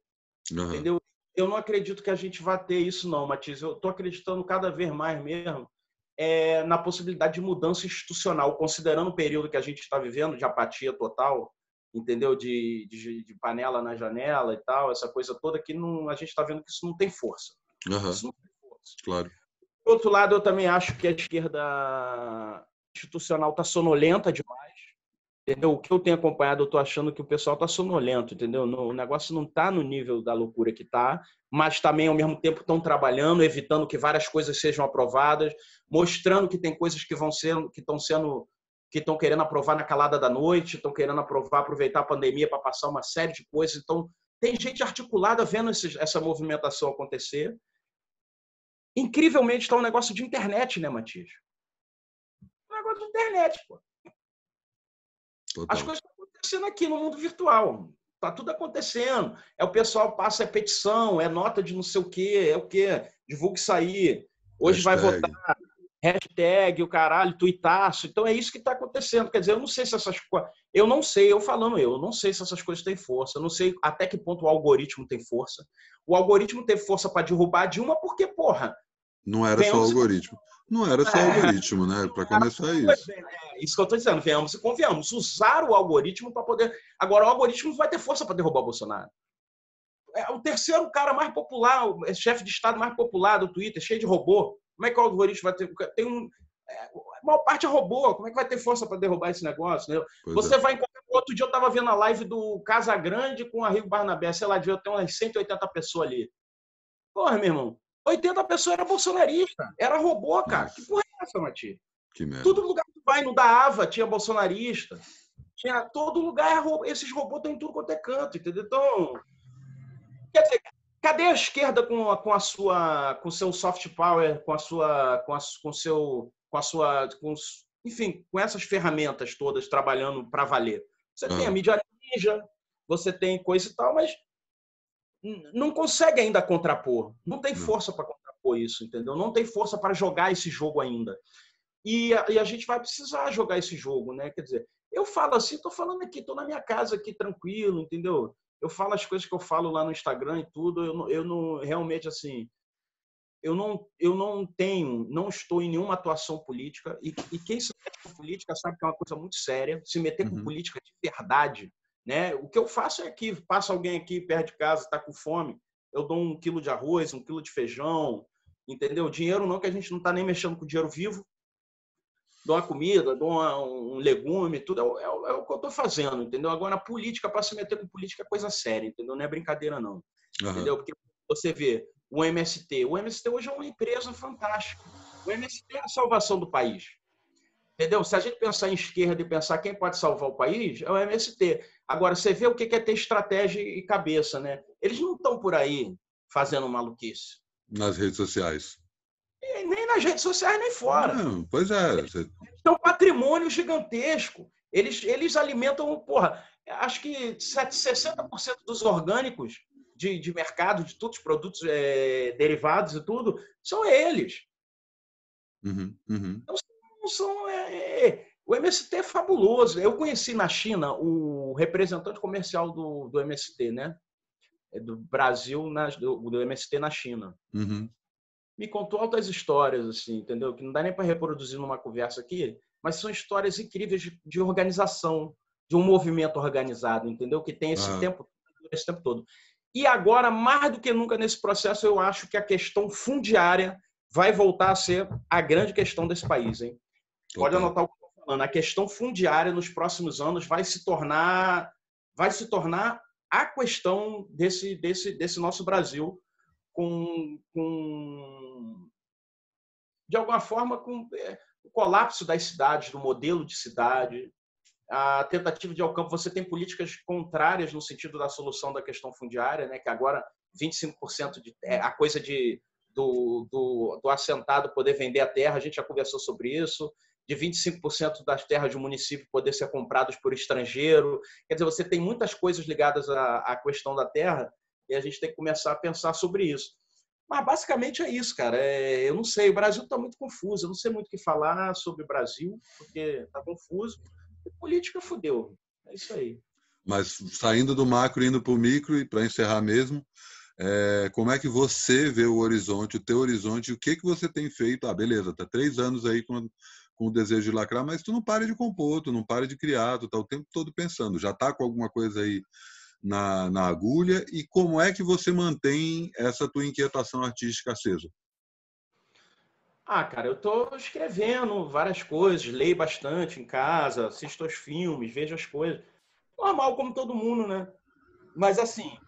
Uhum. Entendeu? Eu não acredito que a gente vá ter isso, não, Matias. Eu estou acreditando cada vez mais mesmo é, na possibilidade de mudança institucional, considerando o período que a gente está vivendo de apatia total, entendeu? De, de, de, panela na janela e tal, essa coisa toda que não, a gente está vendo que isso não tem força. Uhum. Isso não tem força. Claro. Por outro lado, eu também acho que a esquerda institucional está sonolenta demais entendeu? O que eu tenho acompanhado, eu estou achando que o pessoal está sonolento, entendeu? o negócio não está no nível da loucura que está, mas também, ao mesmo tempo, estão trabalhando, evitando que várias coisas sejam aprovadas, mostrando que tem coisas que vão ser, que estão sendo, que estão querendo aprovar na calada da noite, estão querendo aprovar, aproveitar a pandemia para passar uma série de coisas. Então, tem gente articulada vendo esse, essa movimentação acontecer. Incrivelmente, está um negócio de internet, né, Matias? Um negócio de internet, pô. Total. As coisas estão acontecendo aqui no mundo virtual. Está tudo acontecendo. É o pessoal passa é petição, é nota de não sei o quê, é o quê? Divulga isso aí. Hoje hashtag. vai votar. Hashtag, o caralho, tuitaço. Então é isso que está acontecendo. Quer dizer, eu não sei se essas coisas. Eu não sei, eu falando eu, eu não sei se essas coisas têm força. Eu não sei até que ponto o algoritmo tem força. O algoritmo teve força para derrubar a Dilma porque, porra. Não era só o algoritmo. Não era só o é. algoritmo, né? Para começar é isso. É, isso que eu estou dizendo, venhamos e convenhamos. Usar o algoritmo para poder. Agora, o algoritmo vai ter força para derrubar o Bolsonaro. É o terceiro cara mais popular, o chefe de Estado mais popular do Twitter, cheio de robô. Como é que o algoritmo vai ter. Tem um. É, a maior parte é robô. Como é que vai ter força para derrubar esse negócio? Né? Você é. vai encontrar. Outro dia eu estava vendo a live do Casa Grande com a Rio Barnabé, sei lá, devia ter umas 180 pessoas ali. Porra, meu irmão. 80 pessoas era bolsonarista. Era robô, cara. Que porra é essa, Mati? Que merda. Todo lugar que vai, no da Ava, tinha bolsonarista. Tinha todo lugar, esses robôs estão em tudo quanto é canto, entendeu? Então, quer dizer, cadê a esquerda com a, com a sua, com seu soft power, com a sua, com a, com seu, com a sua, com, enfim, com essas ferramentas todas trabalhando para valer. Você tem a mídia ninja, você tem coisa e tal, mas não consegue ainda contrapor. Não tem força para contrapor isso, entendeu? Não tem força para jogar esse jogo ainda. E a, e a, gente vai precisar jogar esse jogo, né? Quer dizer, eu falo assim, estou falando aqui, estou na minha casa aqui tranquilo, entendeu? Eu falo as coisas que eu falo lá no Instagram e tudo. Eu, eu não realmente assim, eu não, eu não tenho, não estou em nenhuma atuação política e, e quem se mete com política sabe que é uma coisa muito séria. Se meter uhum. com política de verdade, né? O que eu faço é que passa alguém aqui perto de casa, está com fome, eu dou um quilo de arroz, um quilo de feijão, entendeu? Dinheiro não que a gente não está nem mexendo com dinheiro vivo, dou uma comida, dou uma, um legume, tudo é, é, é o que eu estou fazendo, entendeu? Agora, a política, para se meter com política, é coisa séria, entendeu? Não é brincadeira, não. Uhum. Entendeu? Porque você vê o MST. O MST hoje é uma empresa fantástica. O MST é a salvação do país. Entendeu? Se a gente pensar em esquerda e pensar quem pode salvar o país, é o MST. Agora, você vê o que é ter estratégia e cabeça, né? Eles não estão por aí fazendo maluquice. Nas redes sociais. E nem nas redes sociais, nem fora. Não, pois é. Eles têm um patrimônio gigantesco. Eles, eles alimentam, porra, acho que 60% dos orgânicos de, de mercado, de todos os produtos é, derivados e tudo, são eles. Uhum, uhum. Então, são, é, é, o MST é fabuloso. Eu conheci na China o representante comercial do, do MST, né? É do Brasil, na, do, do MST na China. Uhum. Me contou altas histórias, assim, entendeu? Que não dá nem para reproduzir numa conversa aqui, mas são histórias incríveis de, de organização, de um movimento organizado, entendeu? Que tem esse, tempo, esse tempo todo. E agora, mais do que nunca nesse processo, eu acho que a questão fundiária vai voltar a ser a grande questão desse país. Hein? Pode anotar o que falando. A questão fundiária nos próximos anos vai se tornar, vai se tornar a questão desse, desse, desse nosso Brasil com, com de alguma forma com é, o colapso das cidades, do modelo de cidade, a tentativa de Alcampo, você tem políticas contrárias no sentido da solução da questão fundiária, né? que agora 25% de é, a coisa de do, do, do, assentado poder vender a terra, a gente já conversou sobre isso, de 25% das terras do município poder ser compradas por estrangeiro. Quer dizer, você tem muitas coisas ligadas à, à questão da terra e a gente tem que começar a pensar sobre isso. Mas basicamente é isso, cara. É, eu não sei, o Brasil está muito confuso, eu não sei muito o que falar sobre o Brasil, porque está confuso política fudeu. É isso aí. Mas saindo do macro, indo para o micro, e para encerrar mesmo, é, como é que você vê o horizonte, o teu horizonte, o que, que você tem feito? Ah, beleza, tá três anos aí com, com o desejo de lacrar, mas tu não para de compor, tu não para de criar, tu tá o tempo todo pensando. Já tá com alguma coisa aí na, na agulha? E como é que você mantém essa tua inquietação artística acesa? Ah, cara, eu tô escrevendo várias coisas, leio bastante em casa, assisto aos filmes, vejo as coisas. Normal, como todo mundo, né? Mas assim,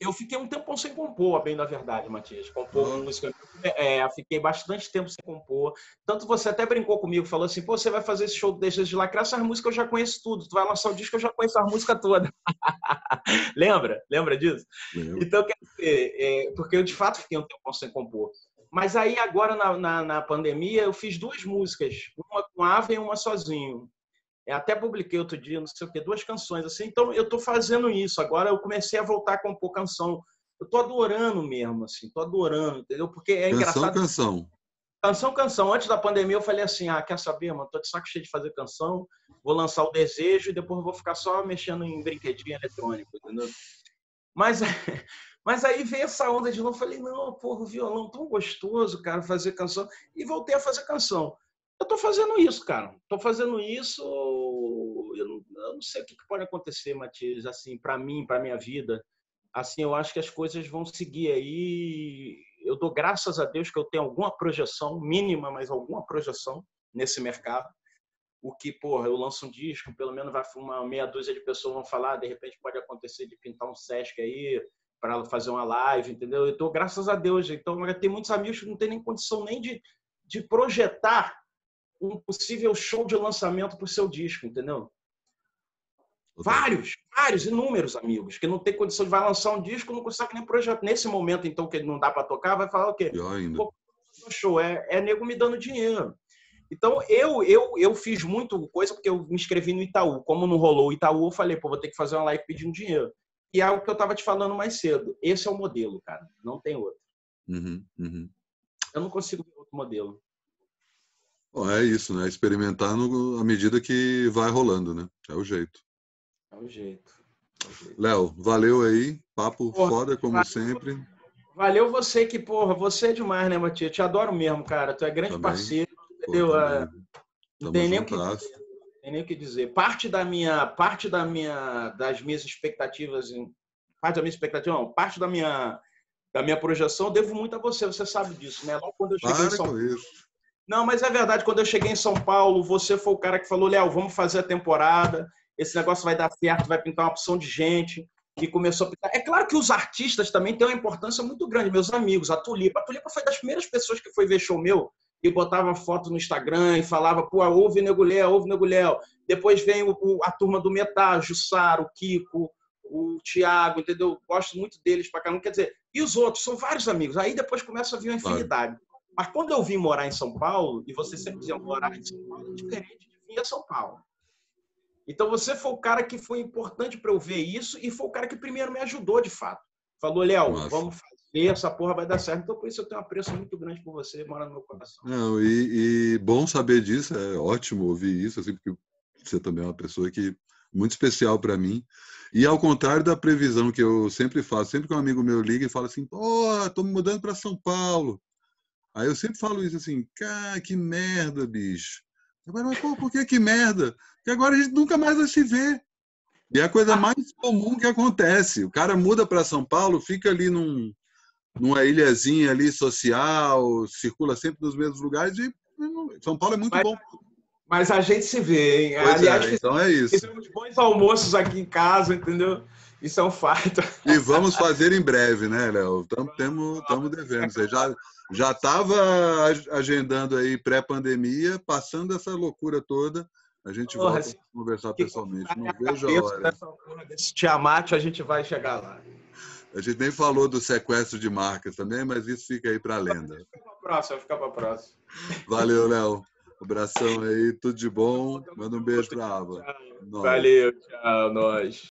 eu fiquei um tempo sem compor, a bem da verdade, Matias. Compor uhum. música. É, fiquei bastante tempo sem compor. Tanto você até brincou comigo, falou assim: pô, você vai fazer esse show do Deixa de Lacrar, essas músicas eu já conheço tudo. Tu vai lançar o disco, eu já conheço a música toda. Lembra? Lembra disso? Lembra. Então, quer dizer, é, porque eu de fato fiquei um tempo sem compor. Mas aí agora na, na, na, pandemia eu fiz duas músicas, uma com Ave e uma sozinho. Eu até publiquei outro dia, não sei o que, duas canções assim. Então eu estou fazendo isso. Agora eu comecei a voltar a compor canção. Eu estou adorando mesmo, assim, estou adorando, entendeu? Porque é canção, engraçado. Canção, canção. Canção, Antes da pandemia eu falei assim, ah, quer saber, mano? Tô de saco cheio de fazer canção, vou lançar o Desejo e depois vou ficar só mexendo em brinquedinho eletrônico, entendeu? Mas Mas aí veio essa onda de novo, falei, não, porra, o violão tão gostoso, cara, fazer canção. E voltei a fazer canção. Eu tô fazendo isso, cara. Tô fazendo isso. Eu não, eu não sei o que pode acontecer, Matias, assim, para mim, para minha vida. Assim, eu acho que as coisas vão seguir aí. Eu dou graças a Deus que eu tenho alguma projeção, mínima, mas alguma projeção nesse mercado. O que, porra, eu lanço um disco, pelo menos vai uma meia dúzia de pessoas vão falar, de repente pode acontecer de pintar um Sesc aí, para fazer uma live, entendeu? Eu tô, graças a Deus, então tem muitos amigos que não tem nem condição nem de, de projetar um possível show de lançamento para o seu disco, entendeu? Vários, vários, inúmeros amigos que não tem condição de vai lançar um disco, não consegue nem projetar. Nesse momento, então, que não dá para tocar, vai falar o quê? Pior ainda. Pô, show, é, é nego me dando dinheiro. Então, eu, eu, eu fiz muito coisa porque eu me inscrevi no Itaú. Como não rolou o Itaú, eu falei, pô, vou ter que fazer uma live pedindo dinheiro. E é o que eu estava te falando mais cedo. Esse é o modelo, cara. Não tem outro. Uhum, uhum. Eu não consigo ver outro modelo. Bom, é isso, né? Experimentar no, à medida que vai rolando, né? É o jeito. É o jeito. É Léo, valeu aí. Papo porra, foda, como valeu, sempre. Valeu você que, porra, você é demais, né, Matias? Te adoro mesmo, cara. Tu é grande também. parceiro, entendeu? É, não tem nem o que dizer. Tem nem o que dizer. Parte da minha, parte da minha, das minhas expectativas, parte da minha expectativa, não, parte da minha, da minha projeção, devo muito a você. Você sabe disso, né? Logo quando eu cheguei Para em São Paulo. Não, mas é verdade. Quando eu cheguei em São Paulo, você foi o cara que falou, Léo, vamos fazer a temporada. Esse negócio vai dar certo, vai pintar uma opção de gente. E começou a pintar. É claro que os artistas também têm uma importância muito grande. Meus amigos, a Tulipa. A Tulipa foi das primeiras pessoas que foi ver show meu e botava foto no Instagram e falava, pô, ouve Negulhel, ouve Negulhel. Depois vem o, o, a turma do Metal, Jussaro, o Kiko, o Thiago, entendeu? Gosto muito deles pra caramba. Quer dizer, e os outros? São vários amigos. Aí depois começa a vir uma infinidade. Mas quando eu vim morar em São Paulo, e você sempre dizia morar em São Paulo é diferente de vir a São Paulo. Então você foi o cara que foi importante para eu ver isso e foi o cara que primeiro me ajudou de fato. Falou, Léo, vamos fazer, essa porra vai dar certo. Então por isso eu tenho um apreço muito grande por você, mora no meu coração. Não, e, e bom saber disso, é ótimo ouvir isso, assim, porque você também é uma pessoa que muito especial para mim. E ao contrário da previsão que eu sempre faço, sempre que um amigo meu liga e fala assim, pô, tô me mudando para São Paulo. Aí eu sempre falo isso assim, cara, que merda, bicho. Agora, mas pô, por que que merda? Porque agora a gente nunca mais vai se ver. E é a coisa mais comum que acontece. O cara muda para São Paulo, fica ali num, numa ilhazinha ali social, circula sempre nos mesmos lugares e São Paulo é muito mas, bom. Mas a gente se vê, hein? Pois Aliás, é, então é isso. Fizemos bons almoços aqui em casa, entendeu? Isso é um fato. E vamos fazer em breve, né, Léo? Estamos devendo. Você já, já estava agendando aí pré-pandemia, passando essa loucura toda. A gente Porra, volta a conversar pessoalmente. Não vejo a hora. Desse Tiamat, a gente vai chegar lá. A gente nem falou do sequestro de marcas também, mas isso fica aí para a lenda. Fica para próxima, fica para próxima. Valeu, Léo. Abração aí, tudo de bom. Manda um beijo para a Ava. Valeu, tchau, nós.